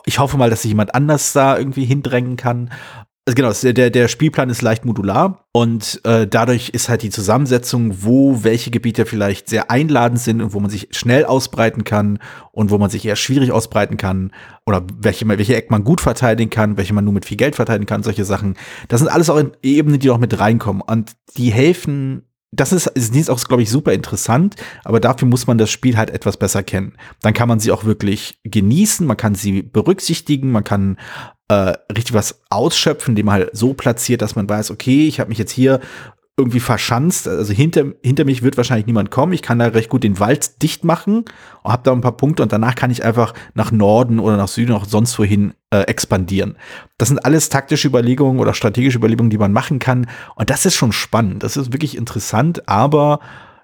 Ich hoffe mal, dass sich jemand anders da irgendwie hindrängen kann. Also genau, der, der Spielplan ist leicht modular und äh, dadurch ist halt die Zusammensetzung, wo welche Gebiete vielleicht sehr einladend sind und wo man sich schnell ausbreiten kann und wo man sich eher schwierig ausbreiten kann oder welche, welche Eck man gut verteidigen kann, welche man nur mit viel Geld verteidigen kann, solche Sachen. Das sind alles auch Ebenen, die auch mit reinkommen und die helfen das ist ist auch, glaube ich, super interessant, aber dafür muss man das Spiel halt etwas besser kennen. Dann kann man sie auch wirklich genießen, man kann sie berücksichtigen, man kann äh, richtig was ausschöpfen, indem man halt so platziert, dass man weiß, okay, ich habe mich jetzt hier irgendwie verschanzt, also hinter, hinter mich wird wahrscheinlich niemand kommen, ich kann da recht gut den Wald dicht machen und habe da ein paar Punkte und danach kann ich einfach nach Norden oder nach Süden oder sonst wohin äh, expandieren. Das sind alles taktische Überlegungen oder strategische Überlegungen, die man machen kann und das ist schon spannend, das ist wirklich interessant, aber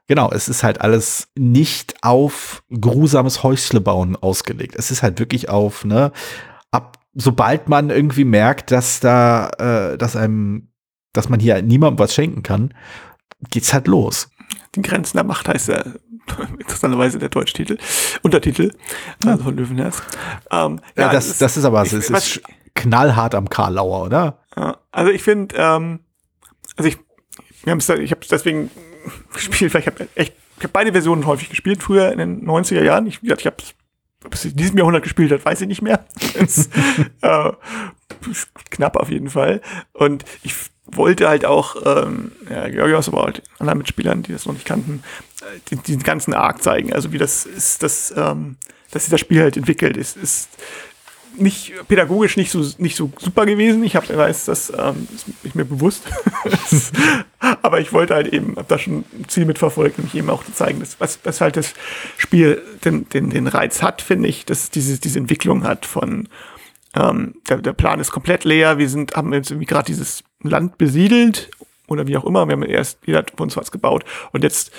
Genau, es ist halt alles nicht auf grusames Häusle bauen ausgelegt. Es ist halt wirklich auf, ne, sobald man irgendwie merkt, dass da, äh, dass einem, dass man hier niemandem was schenken kann, geht's halt los. Die Grenzen der Macht heißt ja (laughs) interessanterweise der deutsche Titel, Untertitel, also von Löwenherz. Ähm, Ja, das, es das ist aber, ich- es was- ist knallhart am Karlauer, oder? Ja, also ich finde, ähm, also ich, wir haben's da, ich habe es deswegen (laughs) gespielt, weil ich habe echt, ich habe beide Versionen häufig gespielt, früher in den 90er Jahren. Ich, ich habe in diesem Jahrhundert gespielt hat, weiß ich nicht mehr. (laughs) ist, äh, knapp auf jeden Fall. Und ich wollte halt auch, ähm, ja, Georgios, aber halt anderen Mitspielern, die das noch nicht kannten, äh, den, ganzen Arc zeigen. Also wie das ist, dass, ähm, dass sich das Spiel halt entwickelt. Es ist nicht pädagogisch nicht so nicht so super gewesen. Ich habe weiß, das ähm, ist nicht mir bewusst. (laughs) Aber ich wollte halt eben, habe da schon ein Ziel mitverfolgt, nämlich eben auch zu zeigen, dass, was, was halt das Spiel den, den, den Reiz hat, finde ich, dass es diese, diese Entwicklung hat von ähm, der, der Plan ist komplett leer. Wir sind, haben jetzt irgendwie gerade dieses Land besiedelt oder wie auch immer. Wir haben erst, jeder hat von uns was gebaut und jetzt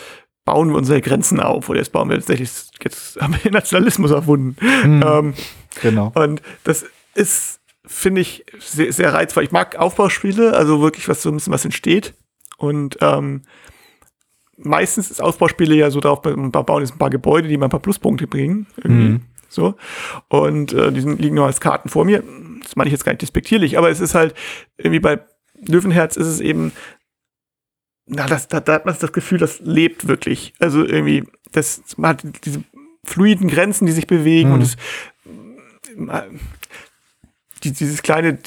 bauen wir unsere Grenzen auf oder jetzt bauen wir tatsächlich, jetzt haben wir den Nationalismus erfunden. Hm, ähm, genau. Und das ist, finde ich, sehr, sehr reizvoll. Ich mag Aufbauspiele, also wirklich, was so ein bisschen was entsteht. Und ähm, meistens ist Aufbauspiele ja so darauf, man bauen jetzt ein paar Gebäude, die mal ein paar Pluspunkte bringen. Irgendwie. Mhm. So. Und äh, die liegen nur als Karten vor mir. Das meine ich jetzt gar nicht despektierlich, aber es ist halt, irgendwie bei Löwenherz ist es eben, na, das, da, da hat man das Gefühl, das lebt wirklich. Also irgendwie, das, man hat diese fluiden Grenzen, die sich bewegen mhm. und es, dieses kleine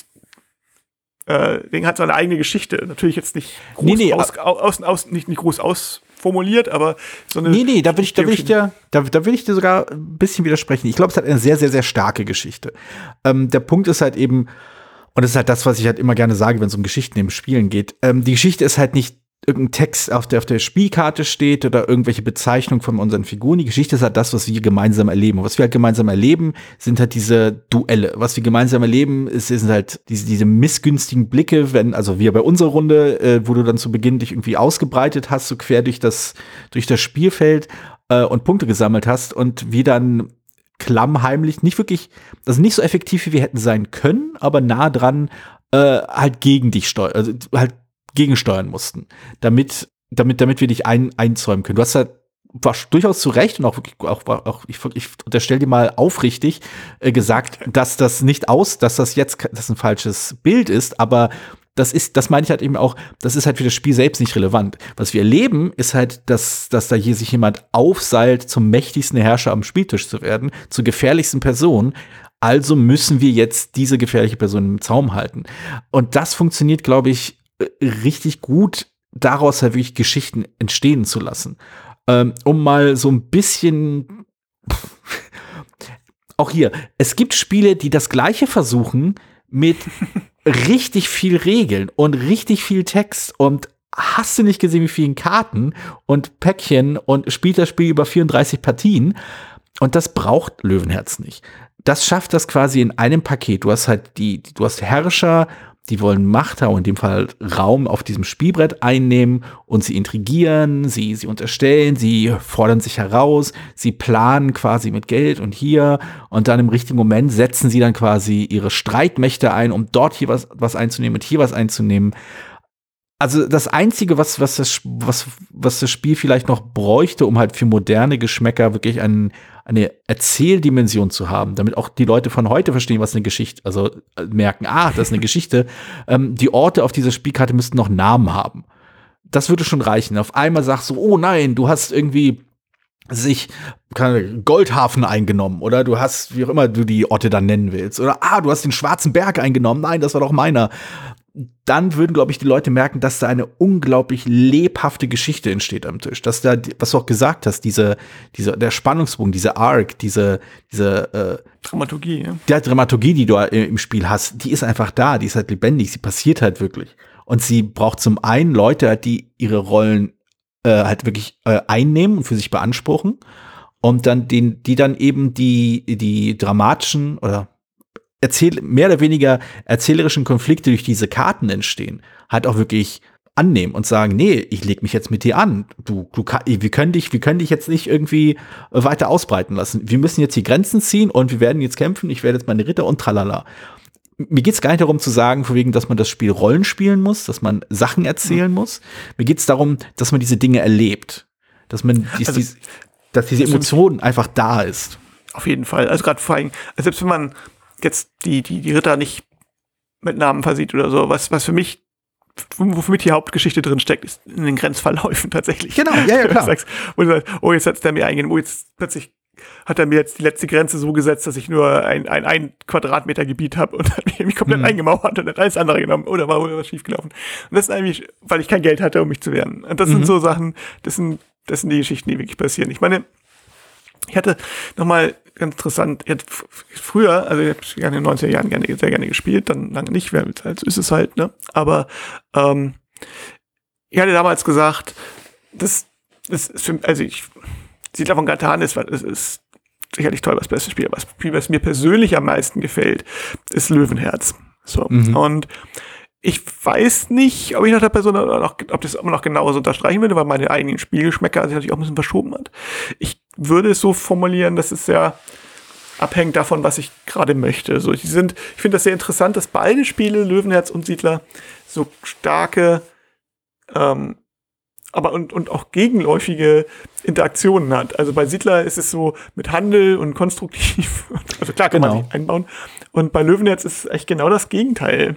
äh, Ding hat seine eigene Geschichte. Natürlich jetzt nicht groß, nee, nee, aus, aus, aus, nicht, nicht groß ausformuliert, aber so eine. Nee, nee, da will ich, da will ich dir, da, da will ich dir sogar ein bisschen widersprechen. Ich glaube, es hat eine sehr, sehr, sehr starke Geschichte. Ähm, der Punkt ist halt eben, und das ist halt das, was ich halt immer gerne sage, wenn es um Geschichten im Spielen geht. Ähm, die Geschichte ist halt nicht irgendein Text auf der, auf der Spielkarte steht oder irgendwelche Bezeichnung von unseren Figuren. Die Geschichte ist halt das, was wir gemeinsam erleben. Was wir halt gemeinsam erleben, sind halt diese Duelle. Was wir gemeinsam erleben, ist, sind halt diese, diese missgünstigen Blicke, wenn, also wir bei unserer Runde, äh, wo du dann zu Beginn dich irgendwie ausgebreitet hast, so quer durch das, durch das Spielfeld äh, und Punkte gesammelt hast und wir dann klammheimlich, nicht wirklich, also nicht so effektiv, wie wir hätten sein können, aber nah dran, äh, halt gegen dich steuern, also halt gegensteuern mussten, damit, damit, damit wir dich ein, einzäumen können. Du hast halt war durchaus zu Recht und auch wirklich auch, auch ich, ich unterstelle dir mal aufrichtig äh, gesagt, dass das nicht aus, dass das jetzt das ein falsches Bild ist, aber das ist, das meine ich halt eben auch, das ist halt für das Spiel selbst nicht relevant. Was wir erleben, ist halt, dass, dass da hier sich jemand aufseilt, zum mächtigsten Herrscher am Spieltisch zu werden, zur gefährlichsten Person. Also müssen wir jetzt diese gefährliche Person im Zaum halten. Und das funktioniert, glaube ich, richtig gut, daraus halt wirklich Geschichten entstehen zu lassen. Ähm, um mal so ein bisschen. (laughs) auch hier, es gibt Spiele, die das Gleiche versuchen mit (laughs) richtig viel Regeln und richtig viel Text und hast du nicht gesehen, wie vielen Karten und Päckchen und spielt das Spiel über 34 Partien. Und das braucht Löwenherz nicht. Das schafft das quasi in einem Paket. Du hast halt die, du hast Herrscher die wollen Macht haben, in dem Fall Raum auf diesem Spielbrett einnehmen und sie intrigieren, sie, sie unterstellen, sie fordern sich heraus, sie planen quasi mit Geld und hier und dann im richtigen Moment setzen sie dann quasi ihre Streitmächte ein, um dort hier was, was einzunehmen und hier was einzunehmen. Also das Einzige, was, was, das, was, was das Spiel vielleicht noch bräuchte, um halt für moderne Geschmäcker wirklich einen, eine Erzähldimension zu haben, damit auch die Leute von heute verstehen, was eine Geschichte, also äh, merken, ah, das ist eine Geschichte. (laughs) Ähm, die Orte auf dieser Spielkarte müssten noch Namen haben. Das würde schon reichen. Auf einmal sagst du, oh nein, du hast irgendwie sich Goldhafen eingenommen oder du hast, wie auch immer du die Orte dann nennen willst. Oder ah, du hast den Schwarzen Berg eingenommen. Nein, das war doch meiner dann würden, glaube ich, die Leute merken, dass da eine unglaublich lebhafte Geschichte entsteht am Tisch. Dass da, was du auch gesagt hast, diese, diese, der Spannungsbogen, diese Arc, diese, diese äh, Dramaturgie, ja. Der Dramaturgie, die du im Spiel hast, die ist einfach da, die ist halt lebendig, sie passiert halt wirklich. Und sie braucht zum einen Leute, die ihre Rollen äh, halt wirklich äh, einnehmen und für sich beanspruchen. Und dann den, die dann eben die, die dramatischen oder erzähl mehr oder weniger erzählerischen Konflikte durch diese Karten entstehen, halt auch wirklich annehmen und sagen, nee, ich leg mich jetzt mit dir an. Du, du, wir können dich, wir können dich jetzt nicht irgendwie weiter ausbreiten lassen. Wir müssen jetzt die Grenzen ziehen und wir werden jetzt kämpfen. Ich werde jetzt meine Ritter und tralala. Mir geht's gar nicht darum zu sagen, von wegen, dass man das Spiel Rollen spielen muss, dass man Sachen erzählen mhm. muss. Mir geht's darum, dass man diese Dinge erlebt, dass man, dies, also, dies, dass diese Emotion einfach da ist. Auf jeden Fall. Also gerade vor allem, also selbst wenn man jetzt die, die, die Ritter nicht mit Namen versieht oder so, was, was für mich wofür die Hauptgeschichte drin steckt, ist in den Grenzverläufen (laughs) tatsächlich. Genau, ja, ja, klar. Sagst, wo du sagst, oh, jetzt hat's der mir eingehen, oh, jetzt plötzlich hat er mir jetzt die letzte Grenze so gesetzt, dass ich nur ein, ein, ein Quadratmeter Gebiet habe und (laughs) hat mich komplett mhm. eingemauert und hat alles andere genommen oder war wohl was schiefgelaufen. Und das ist eigentlich, weil ich kein Geld hatte, um mich zu wehren. Und das mhm. sind so Sachen, das sind, das sind die Geschichten, die wirklich passieren. Ich meine, ich hatte nochmal ganz interessant, früher, also ich habe in den 90er Jahren gerne, sehr gerne gespielt, dann lange nicht, weil halt, so ist es halt, ne? Aber ähm, ich hatte damals gesagt, das, das ist für, also ich, Siedler von Katan ist, ist, ist sicherlich toll, das beste Spiel. Aber das Spiel, was mir persönlich am meisten gefällt, ist Löwenherz. So. Mhm. Und ich weiß nicht, ob ich nach der Person noch, ob das immer noch genauso unterstreichen würde, weil meine eigenen Spielgeschmäcker sich natürlich auch ein bisschen verschoben hat. Ich würde es so formulieren, dass es sehr abhängt davon, was ich gerade möchte. So, die sind, ich finde das sehr interessant, dass beide Spiele, Löwenherz und Siedler, so starke ähm, aber und, und auch gegenläufige Interaktionen hat. Also bei Siedler ist es so mit Handel und konstruktiv. (laughs) Also klar kann genau. man sich einbauen. Und bei Löwenherz ist echt genau das Gegenteil.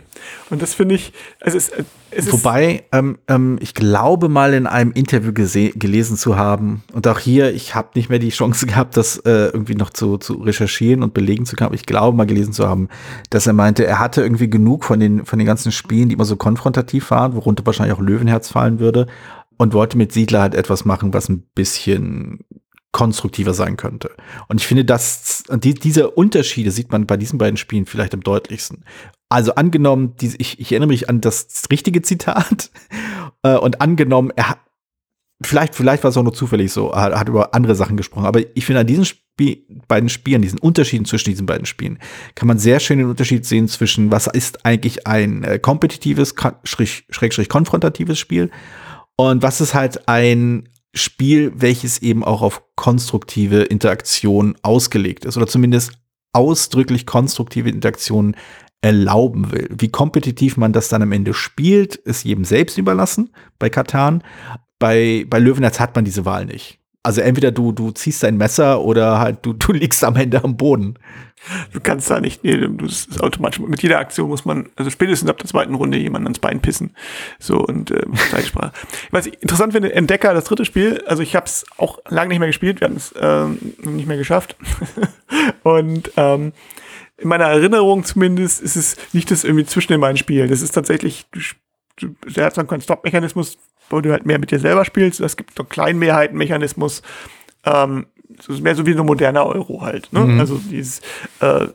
Und das finde ich, also es, es Wobei, ähm, ähm, ich glaube mal in einem Interview gelesen zu haben, und auch hier, ich habe nicht mehr die Chance gehabt, das äh, irgendwie noch zu, zu recherchieren und belegen zu können, aber ich glaube mal gelesen zu haben, dass er meinte, er hatte irgendwie genug von den, von den ganzen Spielen, die immer so konfrontativ waren, worunter wahrscheinlich auch Löwenherz fallen würde und wollte mit Siedler halt etwas machen, was ein bisschen konstruktiver sein könnte. Und ich finde, dass die, diese Unterschiede sieht man bei diesen beiden Spielen vielleicht am deutlichsten. Also angenommen, die, ich, ich erinnere mich an das richtige Zitat (laughs) äh, und angenommen, er hat vielleicht, vielleicht war es auch nur zufällig so, er hat über andere Sachen gesprochen, aber ich finde an diesen Spiel, beiden Spielen, diesen Unterschieden zwischen diesen beiden Spielen, kann man sehr schön den Unterschied sehen zwischen, was ist eigentlich ein äh, kompetitives, schräg, schräg, schräg konfrontatives Spiel und was ist halt ein Spiel, welches eben auch auf konstruktive Interaktion ausgelegt ist oder zumindest ausdrücklich konstruktive Interaktionen erlauben will. Wie kompetitiv man das dann am Ende spielt, ist jedem selbst überlassen bei Katan. Bei, bei Löwenherz hat man diese Wahl nicht. Also entweder du, du ziehst dein Messer oder halt du, du liegst am Ende am Boden. Du kannst da nicht, nee, du, ist automatisch. Mit jeder Aktion muss man, also spätestens ab der zweiten Runde jemanden ans Bein pissen. So und äh, Zeitsprache. (laughs) Was ich interessant finde, Entdecker, das dritte Spiel, also ich habe es auch lange nicht mehr gespielt, wir haben es ähm, nicht mehr geschafft. (laughs) und ähm, in meiner Erinnerung zumindest ist es nicht das irgendwie zwischen den beiden Spielen. Das ist tatsächlich, du, du, der hat so einen Stop-Mechanismus, wo du halt mehr mit dir selber spielst. Es gibt so einen kleinen Mehrheitenmechanismus. Ähm, das ist mehr so wie ein moderner Euro halt. Ne? Mhm. Also dieses, äh,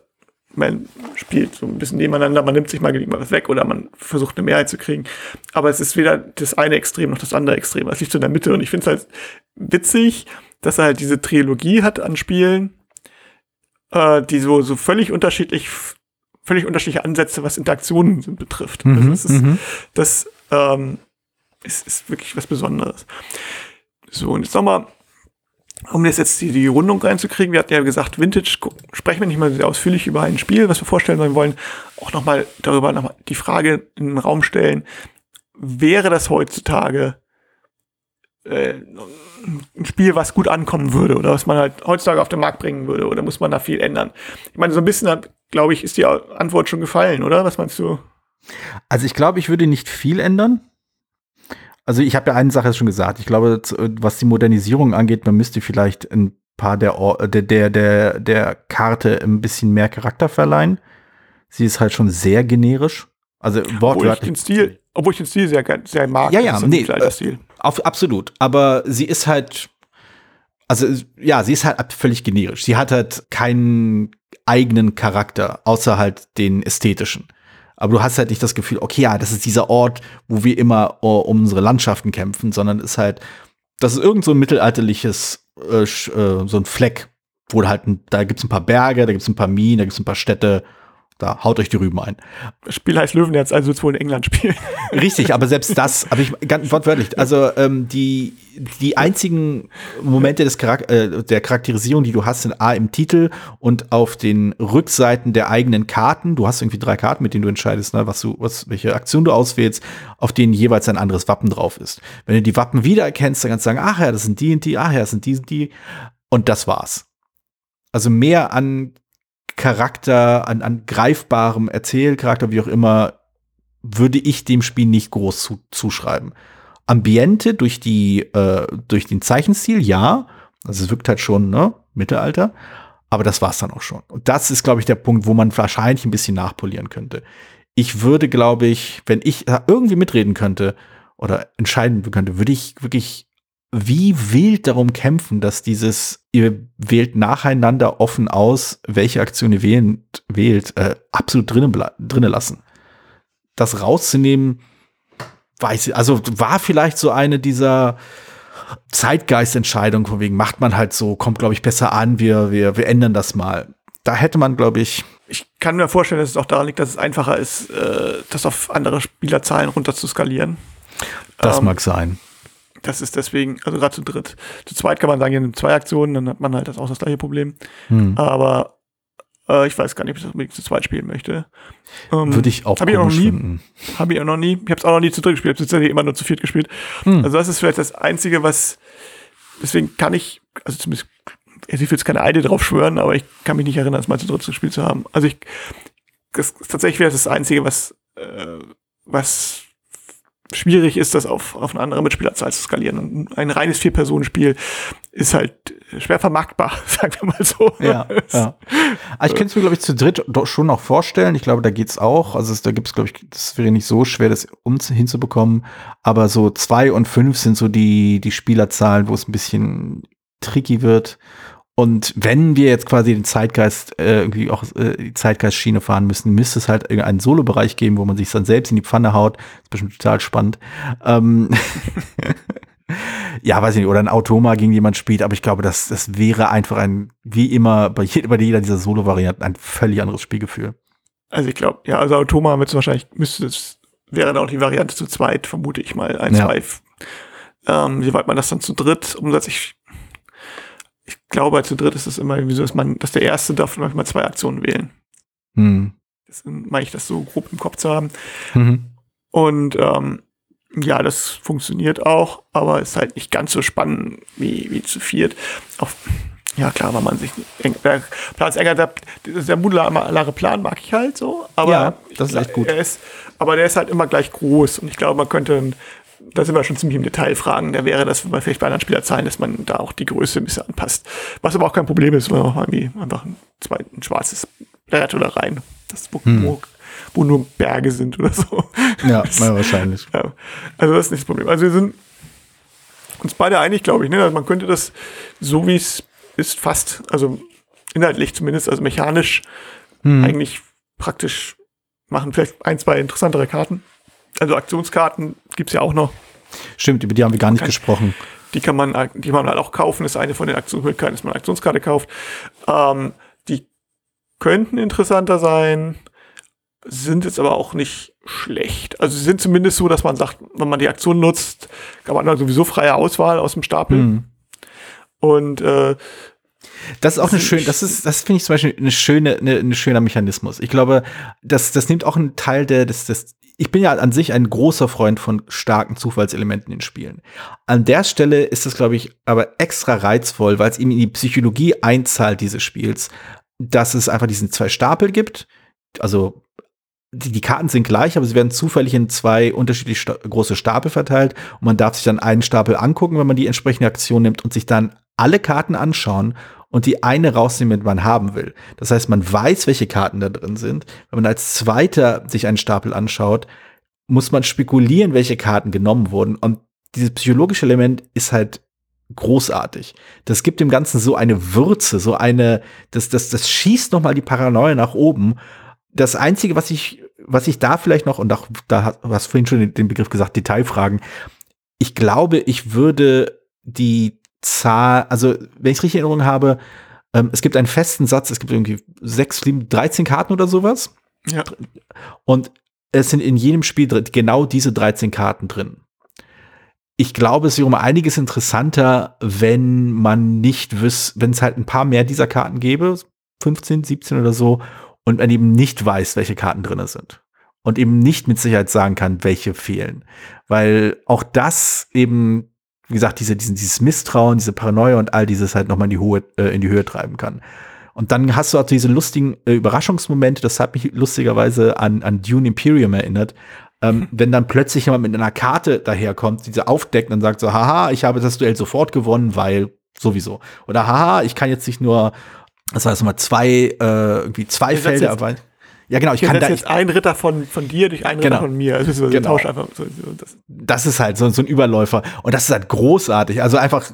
man spielt so ein bisschen nebeneinander, man nimmt sich mal mal was weg oder man versucht eine Mehrheit zu kriegen. Aber es ist weder das eine Extrem noch das andere Extrem. Es liegt so in der Mitte und ich finde es halt witzig, dass er halt diese Trilogie hat an Spielen, äh, die so, so völlig unterschiedlich, völlig unterschiedliche Ansätze, was Interaktionen betrifft. Mhm, also das ist, mhm. das ähm, ist, ist wirklich was Besonderes. So, und jetzt nochmal um das jetzt die, die Rundung reinzukriegen, wir hatten ja gesagt, Vintage, sprechen wir nicht mal sehr ausführlich über ein Spiel, was wir vorstellen wollen, wollen auch nochmal darüber noch mal die Frage in den Raum stellen, wäre das heutzutage äh, ein Spiel, was gut ankommen würde oder was man halt heutzutage auf den Markt bringen würde oder muss man da viel ändern? Ich meine, so ein bisschen, glaube ich, ist die Antwort schon gefallen, oder? Was meinst du? Also ich glaube, ich würde nicht viel ändern. Also ich habe ja eine Sache schon gesagt. Ich glaube, was die Modernisierung angeht, man müsste vielleicht ein paar der, der, der, der, der Karte ein bisschen mehr Charakter verleihen. Sie ist halt schon sehr generisch. Also wortwörtlich. Obwohl ich den Stil, obwohl ich den Stil sehr, sehr mag. Ja, ja, nee, äh, auf, absolut. Aber sie ist halt, also ja, sie ist halt völlig generisch. Sie hat halt keinen eigenen Charakter, außer halt den ästhetischen. Aber du hast halt nicht das Gefühl, okay, ja, das ist dieser Ort, wo wir immer uh, um unsere Landschaften kämpfen, sondern es ist halt, das ist irgend so ein mittelalterliches, äh, äh, so ein Fleck, wo halt, ein, da gibt's ein paar Berge, da gibt's ein paar Minen, da gibt's ein paar Städte da haut euch die Rüben ein. Das Spiel heißt Löwenherz, also wird es wohl in England spielen. (laughs) Richtig, aber selbst das, aber ich ganz wortwörtlich, also ähm, die, die einzigen Momente des Charak äh, der Charakterisierung, die du hast, sind A im Titel und auf den Rückseiten der eigenen Karten. Du hast irgendwie drei Karten, mit denen du entscheidest, ne, was du, was, welche Aktion du auswählst, auf denen jeweils ein anderes Wappen drauf ist. Wenn du die Wappen wiedererkennst, dann kannst du sagen, ach ja, das sind die und die, ach ja, das sind die und die. Und das war's. Also mehr an Charakter, an, an greifbarem Erzählcharakter, wie auch immer, würde ich dem Spiel nicht groß zu, zuschreiben. Ambiente durch die, äh, durch den Zeichenstil, ja. Also es wirkt halt schon, ne? Mittelalter. Aber das war's dann auch schon. Und das ist, glaube ich, der Punkt, wo man wahrscheinlich ein bisschen nachpolieren könnte. Ich würde, glaube ich, wenn ich irgendwie mitreden könnte oder entscheiden könnte, würde ich wirklich wie wild darum kämpfen, dass dieses, ihr wählt nacheinander offen aus, welche Aktion ihr wählen, wählt, äh, absolut drinnen, drinnen lassen. Das rauszunehmen, weiß ich, also war vielleicht so eine dieser Zeitgeistentscheidungen, von wegen macht man halt so, kommt, glaube ich, besser an, wir, wir, wir ändern das mal. Da hätte man, glaube ich. Ich kann mir vorstellen, dass es auch daran liegt, dass es einfacher ist, äh, das auf andere Spielerzahlen runter zu skalieren. Das ähm, mag sein. Das ist deswegen, also gerade zu dritt. Zu zweit kann man sagen, in zwei Aktionen, dann hat man halt das auch das gleiche Problem. Hm. Aber äh, ich weiß gar nicht, ob ich das unbedingt zu zweit spielen möchte. Ähm, Würde ich auch hab ich auch noch nie. Habe ich auch noch nie. Ich habe es auch noch nie zu dritt gespielt. Ich habe tatsächlich immer nur zu viert gespielt. Hm. Also das ist vielleicht das Einzige, was deswegen kann ich, also zumindest, ich will jetzt keine Eide drauf schwören, aber ich kann mich nicht erinnern, es mal zu dritt gespielt zu haben. Also ich, das ist tatsächlich wäre das Einzige, was, äh, was schwierig ist, das auf, auf eine andere Mitspielerzahl zu skalieren. Und ein reines Vier-Personen-Spiel ist halt schwer vermarktbar, (laughs) sagen wir mal so. Ja, ja. Aber ich könnte es mir, glaube ich, zu dritt doch schon noch vorstellen. Ich glaube, da geht's auch. Also es, da gibt es, glaube ich, das wäre nicht so schwer, das um hinzubekommen. Aber so zwei und fünf sind so die, die Spielerzahlen, wo es ein bisschen tricky wird. Und wenn wir jetzt quasi den Zeitgeist, äh, irgendwie auch äh, die Zeitgeist-Schiene fahren müssen, müsste es halt irgendeinen Solo-Bereich geben, wo man sich dann selbst in die Pfanne haut. Das ist bestimmt total spannend. Ähm (laughs) ja, weiß ich nicht, oder ein Automa gegen jemand spielt, aber ich glaube, das, das wäre einfach ein, wie immer, bei, jeder, bei jeder dieser Solo-Varianten ein völlig anderes Spielgefühl. Also ich glaube, ja, also Automa wird wahrscheinlich, müsste es, wäre dann auch die Variante zu zweit, vermute ich mal, ein, ja. zwei. Ähm, wie weit man das dann zu dritt umsetzt, ich ich glaube, zu dritt ist es immer irgendwie so, dass man, dass der Erste darf manchmal zwei Aktionen wählen. Hm. Das meine ich, das so grob im Kopf zu haben. Mhm. Und ähm, ja, das funktioniert auch, aber ist halt nicht ganz so spannend wie, wie zu viert. Auch, ja, klar, weil man sich eng, der Plan ist enger, der, der modulare Plan mag ich halt so, aber ja, das ist echt gut. Ist, aber der ist halt immer gleich groß und ich glaube, man könnte da sind wir schon ziemlich im Detail fragen. Da wäre das man vielleicht bei anderen Spielerzahlen, dass man da auch die Größe ein bisschen anpasst. Was aber auch kein Problem ist, weil man auch irgendwie einfach ein, ein schwarzes Brett oder rein, das wo, hm. wo, nur Berge sind oder so. Ja, mal wahrscheinlich. (laughs) Ja. Also das ist nicht das Problem. Also wir sind uns beide einig, glaube ich. Ne? Also man könnte das so wie es ist fast, also inhaltlich zumindest, also mechanisch hm. eigentlich praktisch machen. Vielleicht ein, zwei interessantere Karten. Also Aktionskarten gibt es ja auch noch. Stimmt, über die haben wir gar nicht okay. gesprochen. Die kann man, die kann man halt auch kaufen. Ist eine von den Aktionsmöglichkeiten, dass man eine Aktionskarte kauft. Ähm, die könnten interessanter sein, sind jetzt aber auch nicht schlecht. Also sie sind zumindest so, dass man sagt, wenn man die Aktion nutzt, kann man dann sowieso freie Auswahl aus dem Stapel. Mhm. Und äh, das ist auch eine schöne, das ist, das finde ich zum Beispiel eine schöne, eine, eine schöner Mechanismus. Ich glaube, das, das nimmt auch einen Teil der, des, des ich bin ja an sich ein großer Freund von starken Zufallselementen in Spielen. An der Stelle ist es, glaube ich, aber extra reizvoll, weil es ihm in die Psychologie einzahlt dieses Spiels, dass es einfach diesen zwei Stapel gibt. Also die, die Karten sind gleich, aber sie werden zufällig in zwei unterschiedlich sta große Stapel verteilt und man darf sich dann einen Stapel angucken, wenn man die entsprechende Aktion nimmt und sich dann alle Karten anschauen und die eine rausnehmen, die man haben will. Das heißt, man weiß, welche Karten da drin sind. Wenn man als Zweiter sich einen Stapel anschaut, muss man spekulieren, welche Karten genommen wurden. Und dieses psychologische Element ist halt großartig. Das gibt dem Ganzen so eine Würze, so eine, das, das, das schießt noch mal die Paranoia nach oben. Das einzige, was ich, was ich da vielleicht noch, und auch, da hast du vorhin schon den Begriff gesagt, Detailfragen. Ich glaube, ich würde die Zahl, also wenn ich es richtig in Erinnerung habe, ähm, es gibt einen festen Satz, es gibt irgendwie sechs, sieben, 13 Karten oder sowas. Ja. Und es sind in jedem Spiel genau diese 13 Karten drin. Ich glaube, es wäre um einiges interessanter, wenn man nicht wüsste, wenn es halt ein paar mehr dieser Karten gäbe, 15, 17 oder so, und man eben nicht weiß, welche Karten drin sind. Und eben nicht mit Sicherheit sagen kann, welche fehlen. Weil auch das eben wie gesagt, diese, diesen, dieses Misstrauen, diese Paranoia und all dieses halt nochmal in die, Höhe, äh, in die Höhe treiben kann. Und dann hast du auch diese lustigen äh, Überraschungsmomente, das hat mich lustigerweise an, an Dune Imperium erinnert. Ähm, wenn dann plötzlich jemand mit einer Karte daherkommt, diese aufdeckt und sagt so, haha, ich habe das Duell sofort gewonnen, weil Sowieso. Oder haha, ich kann jetzt nicht nur, das heißt mal, zwei, äh, irgendwie zwei Felder erweitern. Ja, genau, ich kann da jetzt ein Ritter von, von dir durch einen genau. Ritter von mir. Also so genau. Tausch einfach. So, so, das. das ist halt so, so ein Überläufer. Und das ist halt großartig. Also einfach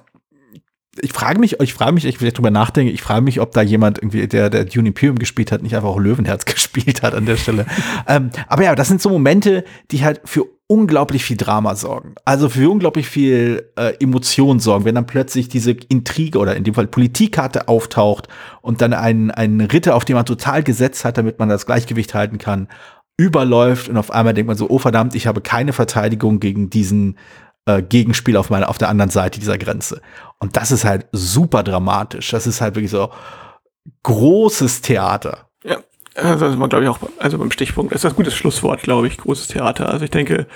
ich frage mich, ich frage mich, ich will drüber nachdenken, ich frage mich, ob da jemand irgendwie, der, der Dune Imperium gespielt hat, nicht einfach auch Löwenherz (laughs) gespielt hat an der Stelle. ähm, aber ja, das sind so Momente, die halt für unglaublich viel Drama sorgen. Also für unglaublich viel äh, Emotion sorgen, wenn dann plötzlich diese Intrige oder in dem Fall Politikkarte auftaucht und dann ein, ein Ritter, auf den man total gesetzt hat, damit man das Gleichgewicht halten kann, überläuft und auf einmal denkt man so, oh verdammt, ich habe keine Verteidigung gegen diesen äh, Gegenspiel auf meiner, auf der anderen Seite dieser Grenze. Und das ist halt super dramatisch. Das ist halt wirklich so großes Theater. Ja, also das ist glaube ich auch, also beim Stichpunkt, das ist ein gutes Schlusswort, glaube ich, großes Theater. Also ich denke,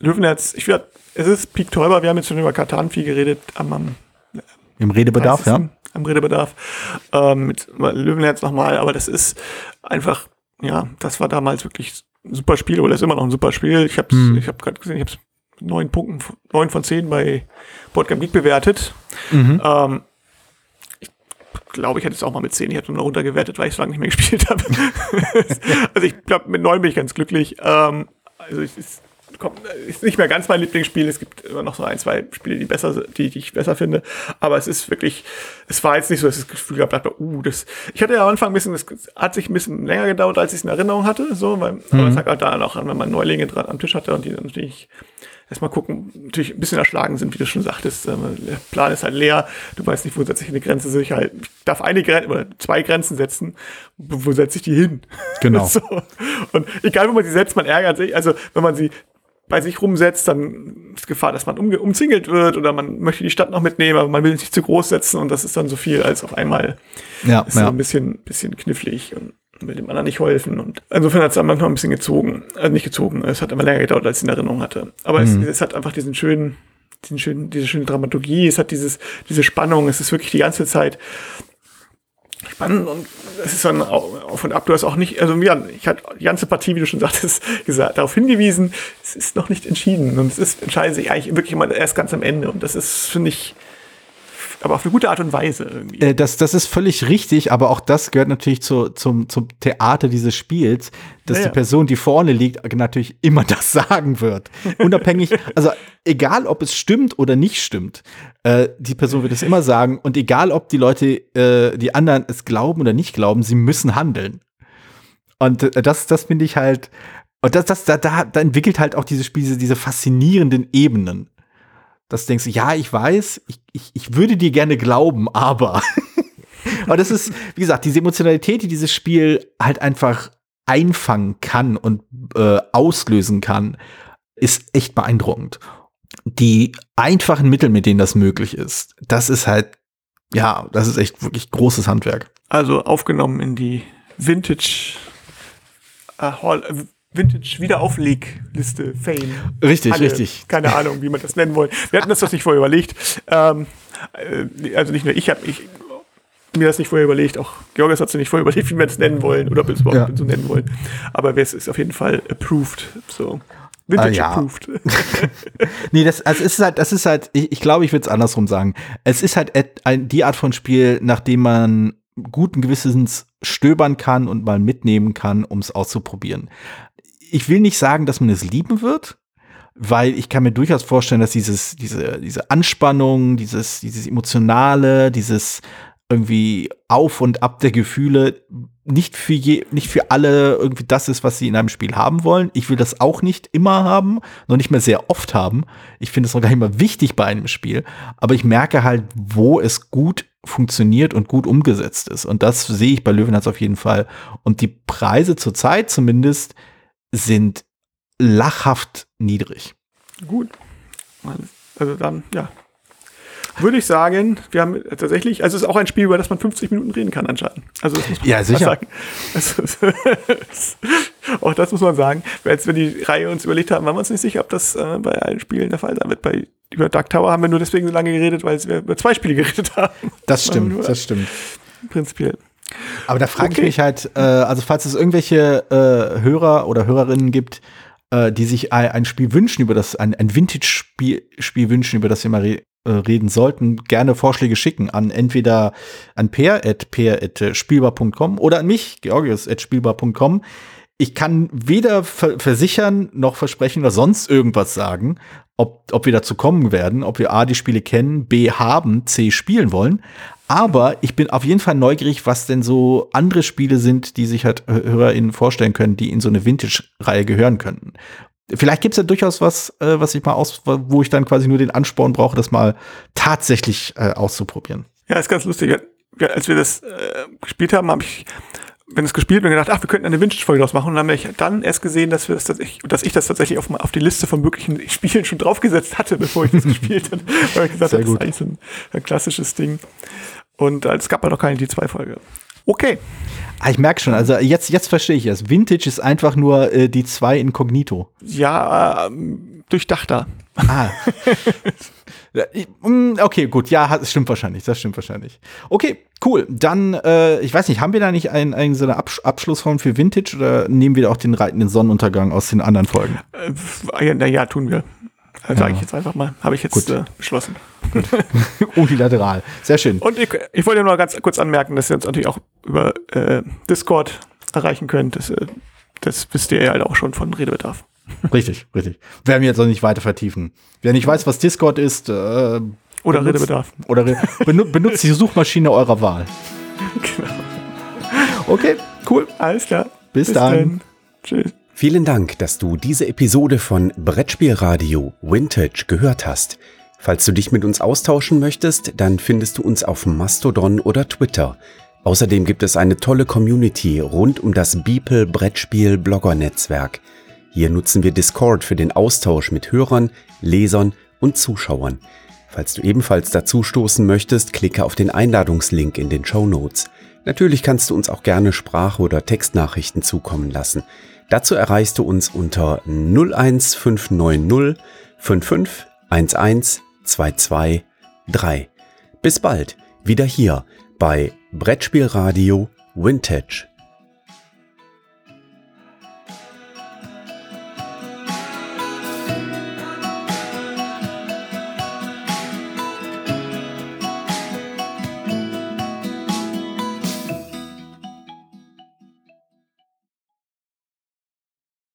Löwenherz, ich werde, es ist Peak Täuber, wir haben jetzt schon über Katan viel geredet, am, am im Redebedarf, ja. Am Redebedarf. Ähm, mit Löwenherz nochmal, aber das ist einfach, ja, das war damals wirklich ein super Spiel, oder ist immer noch ein super Spiel. Ich habe hm. ich hab gerade gesehen, ich habe neun Punkten, neun von zehn bei Boardgame Geek bewertet. Mhm. Ähm, ich glaube, ich hätte es auch mal mit zehn, ich hätte nur runtergewertet, weil ich es lange nicht mehr (laughs) gespielt habe. (laughs) also ich glaube, mit neun bin ich ganz glücklich. Ähm, also es ist, kommt, ist nicht mehr ganz mein Lieblingsspiel. Es gibt immer noch so ein, zwei Spiele, die besser, die, die ich besser finde. Aber es ist wirklich, es war jetzt nicht so, dass ich das Gefühl gehabt habe, uh, das, ich hatte ja am Anfang ein bisschen, das hat sich ein bisschen länger gedauert, als ich es in Erinnerung hatte, so, weil, mhm. aber es lag halt da noch an, wenn man Neulinge dran am Tisch hatte und die dann natürlich erstmal gucken, natürlich ein bisschen erschlagen sind, wie du schon sagtest. Ähm, der Plan ist halt leer. Du weißt nicht, wo setze ich eine Grenze Sicherheit. Ich darf eine Grenze oder zwei Grenzen setzen. Wo setze ich die hin? Genau. (laughs) so. Und egal, wo man sie setzt, man ärgert sich. Also, wenn man sie bei sich rumsetzt, dann ist Gefahr, dass man um, umzingelt wird oder man möchte die Stadt noch mitnehmen, aber man will sich nicht zu groß setzen und das ist dann so viel als auf einmal. Ja, ist ja. So ein bisschen, bisschen knifflig. Und will dem anderen nicht helfen. Und insofern hat es dann manchmal ein bisschen gezogen. Also nicht gezogen, es hat immer länger gedauert, als ich in Erinnerung hatte. Aber mhm. es, es, hat einfach diesen schönen, diesen schönen, diese schöne Dramaturgie, es hat dieses, diese Spannung, es ist wirklich die ganze Zeit spannend und es ist dann auf und ab. Du hast auch nicht, also ja, ich hatte die ganze Partie, wie du schon sagtest, (laughs) gesagt, darauf hingewiesen, es ist noch nicht entschieden und es ist, entscheidet sich eigentlich wirklich immer erst ganz am Ende und das ist, finde ich, aber auf eine gute Art und Weise irgendwie. Äh, das, das ist völlig richtig, aber auch das gehört natürlich zu, zum, zum Theater dieses Spiels, dass ja, die Person, die vorne liegt, natürlich immer (laughs) das sagen wird. Unabhängig, also egal ob es stimmt oder nicht stimmt, äh, die Person wird es immer sagen und egal ob die Leute, äh, die anderen es glauben oder nicht glauben, sie müssen handeln. Und äh, das, das finde ich halt, und das, das, da, da, da entwickelt halt auch dieses Spiel diese, diese faszinierenden Ebenen dass du denkst, ja, ich weiß, ich, ich, ich würde dir gerne glauben, aber. (laughs) aber das ist, wie gesagt, diese Emotionalität, die dieses Spiel halt einfach einfangen kann und äh, auslösen kann, ist echt beeindruckend. Die einfachen Mittel, mit denen das möglich ist, das ist halt, ja, das ist echt wirklich großes Handwerk. Also aufgenommen in die Vintage äh, Hall, äh, Vintage-Wiederauflegliste Fame. Richtig, Halle. richtig. Keine Ahnung, wie man das nennen wollen. Wir hatten das das nicht vorher überlegt. Ähm, äh, also nicht nur ich habe ich, mir das nicht vorher überlegt, auch Georges hat es nicht vorher überlegt, wie wir das nennen wollen oder ob wir es überhaupt ja. so nennen wollen. Aber es ist auf jeden Fall approved. So. Vintage ah, ja. approved. (laughs) nee, das, also es ist halt, das ist halt, ich, ich glaube, ich würde es andersrum sagen. Es ist halt die Art von Spiel, nachdem man guten Gewissens stöbern kann und mal mitnehmen kann, um es auszuprobieren ich will nicht sagen, dass man es lieben wird, weil ich kann mir durchaus vorstellen, dass dieses, diese, diese Anspannung, dieses, dieses Emotionale, dieses irgendwie Auf und Ab der Gefühle nicht für je, nicht für alle irgendwie das ist, was sie in einem Spiel haben wollen. Ich will das auch nicht immer haben, noch nicht mehr sehr oft haben. Ich finde es noch gar nicht mal wichtig bei einem Spiel, aber ich merke halt, wo es gut funktioniert und gut umgesetzt ist. Und das sehe ich bei Löwenherz auf jeden Fall. Und die Preise zurzeit zumindest sind lachhaft niedrig. Gut. Also dann, ja. Würde ich sagen, wir haben tatsächlich, also es ist auch ein Spiel, über das man 50 Minuten reden kann anscheinend. Also das muss man ja, sicher. sagen. Also, (laughs) auch das muss man sagen. Als wir die Reihe uns überlegt haben, waren wir uns nicht sicher, ob das äh, bei allen Spielen der Fall sein wird. Bei über Dark Tower haben wir nur deswegen so lange geredet, weil wir über zwei Spiele geredet haben. Das stimmt, das stimmt. Prinzipiell. Aber da frage okay. ich mich halt, äh, also falls es irgendwelche äh, Hörer oder Hörerinnen gibt, äh, die sich ein, ein, Spiel wünschen, über das, ein, ein Vintage-Spiel Spiel wünschen, über das wir mal re äh, reden sollten, gerne Vorschläge schicken an entweder an peer.peer.spielbar.com oder an mich, georgius.spielbar.com. Ich kann weder ver versichern noch versprechen oder sonst irgendwas sagen, ob, ob wir dazu kommen werden, ob wir A, die Spiele kennen, B, haben, C, spielen wollen. Aber ich bin auf jeden Fall neugierig, was denn so andere Spiele sind, die sich halt HörerInnen vorstellen können, die in so eine Vintage-Reihe gehören könnten. Vielleicht gibt es ja durchaus was, äh, was ich mal aus, wo ich dann quasi nur den Ansporn brauche, das mal tatsächlich äh, auszuprobieren. Ja, ist ganz lustig. Als wir das äh, gespielt haben, habe ich wenn es gespielt und gedacht, ach, wir könnten eine Vintage-Folge draus machen. Und dann habe ich dann erst gesehen, dass, wir das tatsächlich, dass ich das tatsächlich auf, auf die Liste von möglichen Spielen schon draufgesetzt hatte, (laughs) bevor ich das gespielt habe. (laughs) Weil ich gesagt habe, das ist eigentlich so ein, ein, klassisches Ding. Und äh, es gab ja noch keine D2-Folge. Okay. Ah, ich merke schon, also jetzt, jetzt verstehe ich es. Vintage ist einfach nur äh, die zwei inkognito. Ja, äh, durchdachter. Ah. (laughs) Mm, okay, gut, ja, das stimmt wahrscheinlich, das stimmt wahrscheinlich. Okay, cool. Dann, äh, ich weiß nicht, haben wir da nicht einen, einen so eine Absch Abschlussform für Vintage oder nehmen wir auch den reitenden Sonnenuntergang aus den anderen Folgen? Äh, na ja, tun wir. Ja. Sage ich jetzt einfach mal. Habe ich jetzt äh, beschlossen. (laughs) Unilateral. Sehr schön. Und ich, ich wollte nur ganz kurz anmerken, dass ihr uns natürlich auch über äh, Discord erreichen könnt. Das, äh, das wisst ihr ja halt auch schon von Redebedarf. Richtig, richtig. Werden wir jetzt noch nicht weiter vertiefen. Wer nicht weiß, was Discord ist, äh, oder benutzt, Redebedarf. Oder (laughs) benutzt die Suchmaschine eurer Wahl. Genau. Okay, cool. Alles klar. Bis, Bis dann. dann. Tschüss. Vielen Dank, dass du diese Episode von Brettspielradio Vintage gehört hast. Falls du dich mit uns austauschen möchtest, dann findest du uns auf Mastodon oder Twitter. Außerdem gibt es eine tolle Community rund um das Beeple Brettspiel Blogger Netzwerk. Hier nutzen wir Discord für den Austausch mit Hörern, Lesern und Zuschauern. Falls du ebenfalls dazu stoßen möchtest, klicke auf den Einladungslink in den Show Notes. Natürlich kannst du uns auch gerne Sprach- oder Textnachrichten zukommen lassen. Dazu erreichst du uns unter 01590 55 11 22 3. Bis bald, wieder hier bei Brettspielradio Vintage.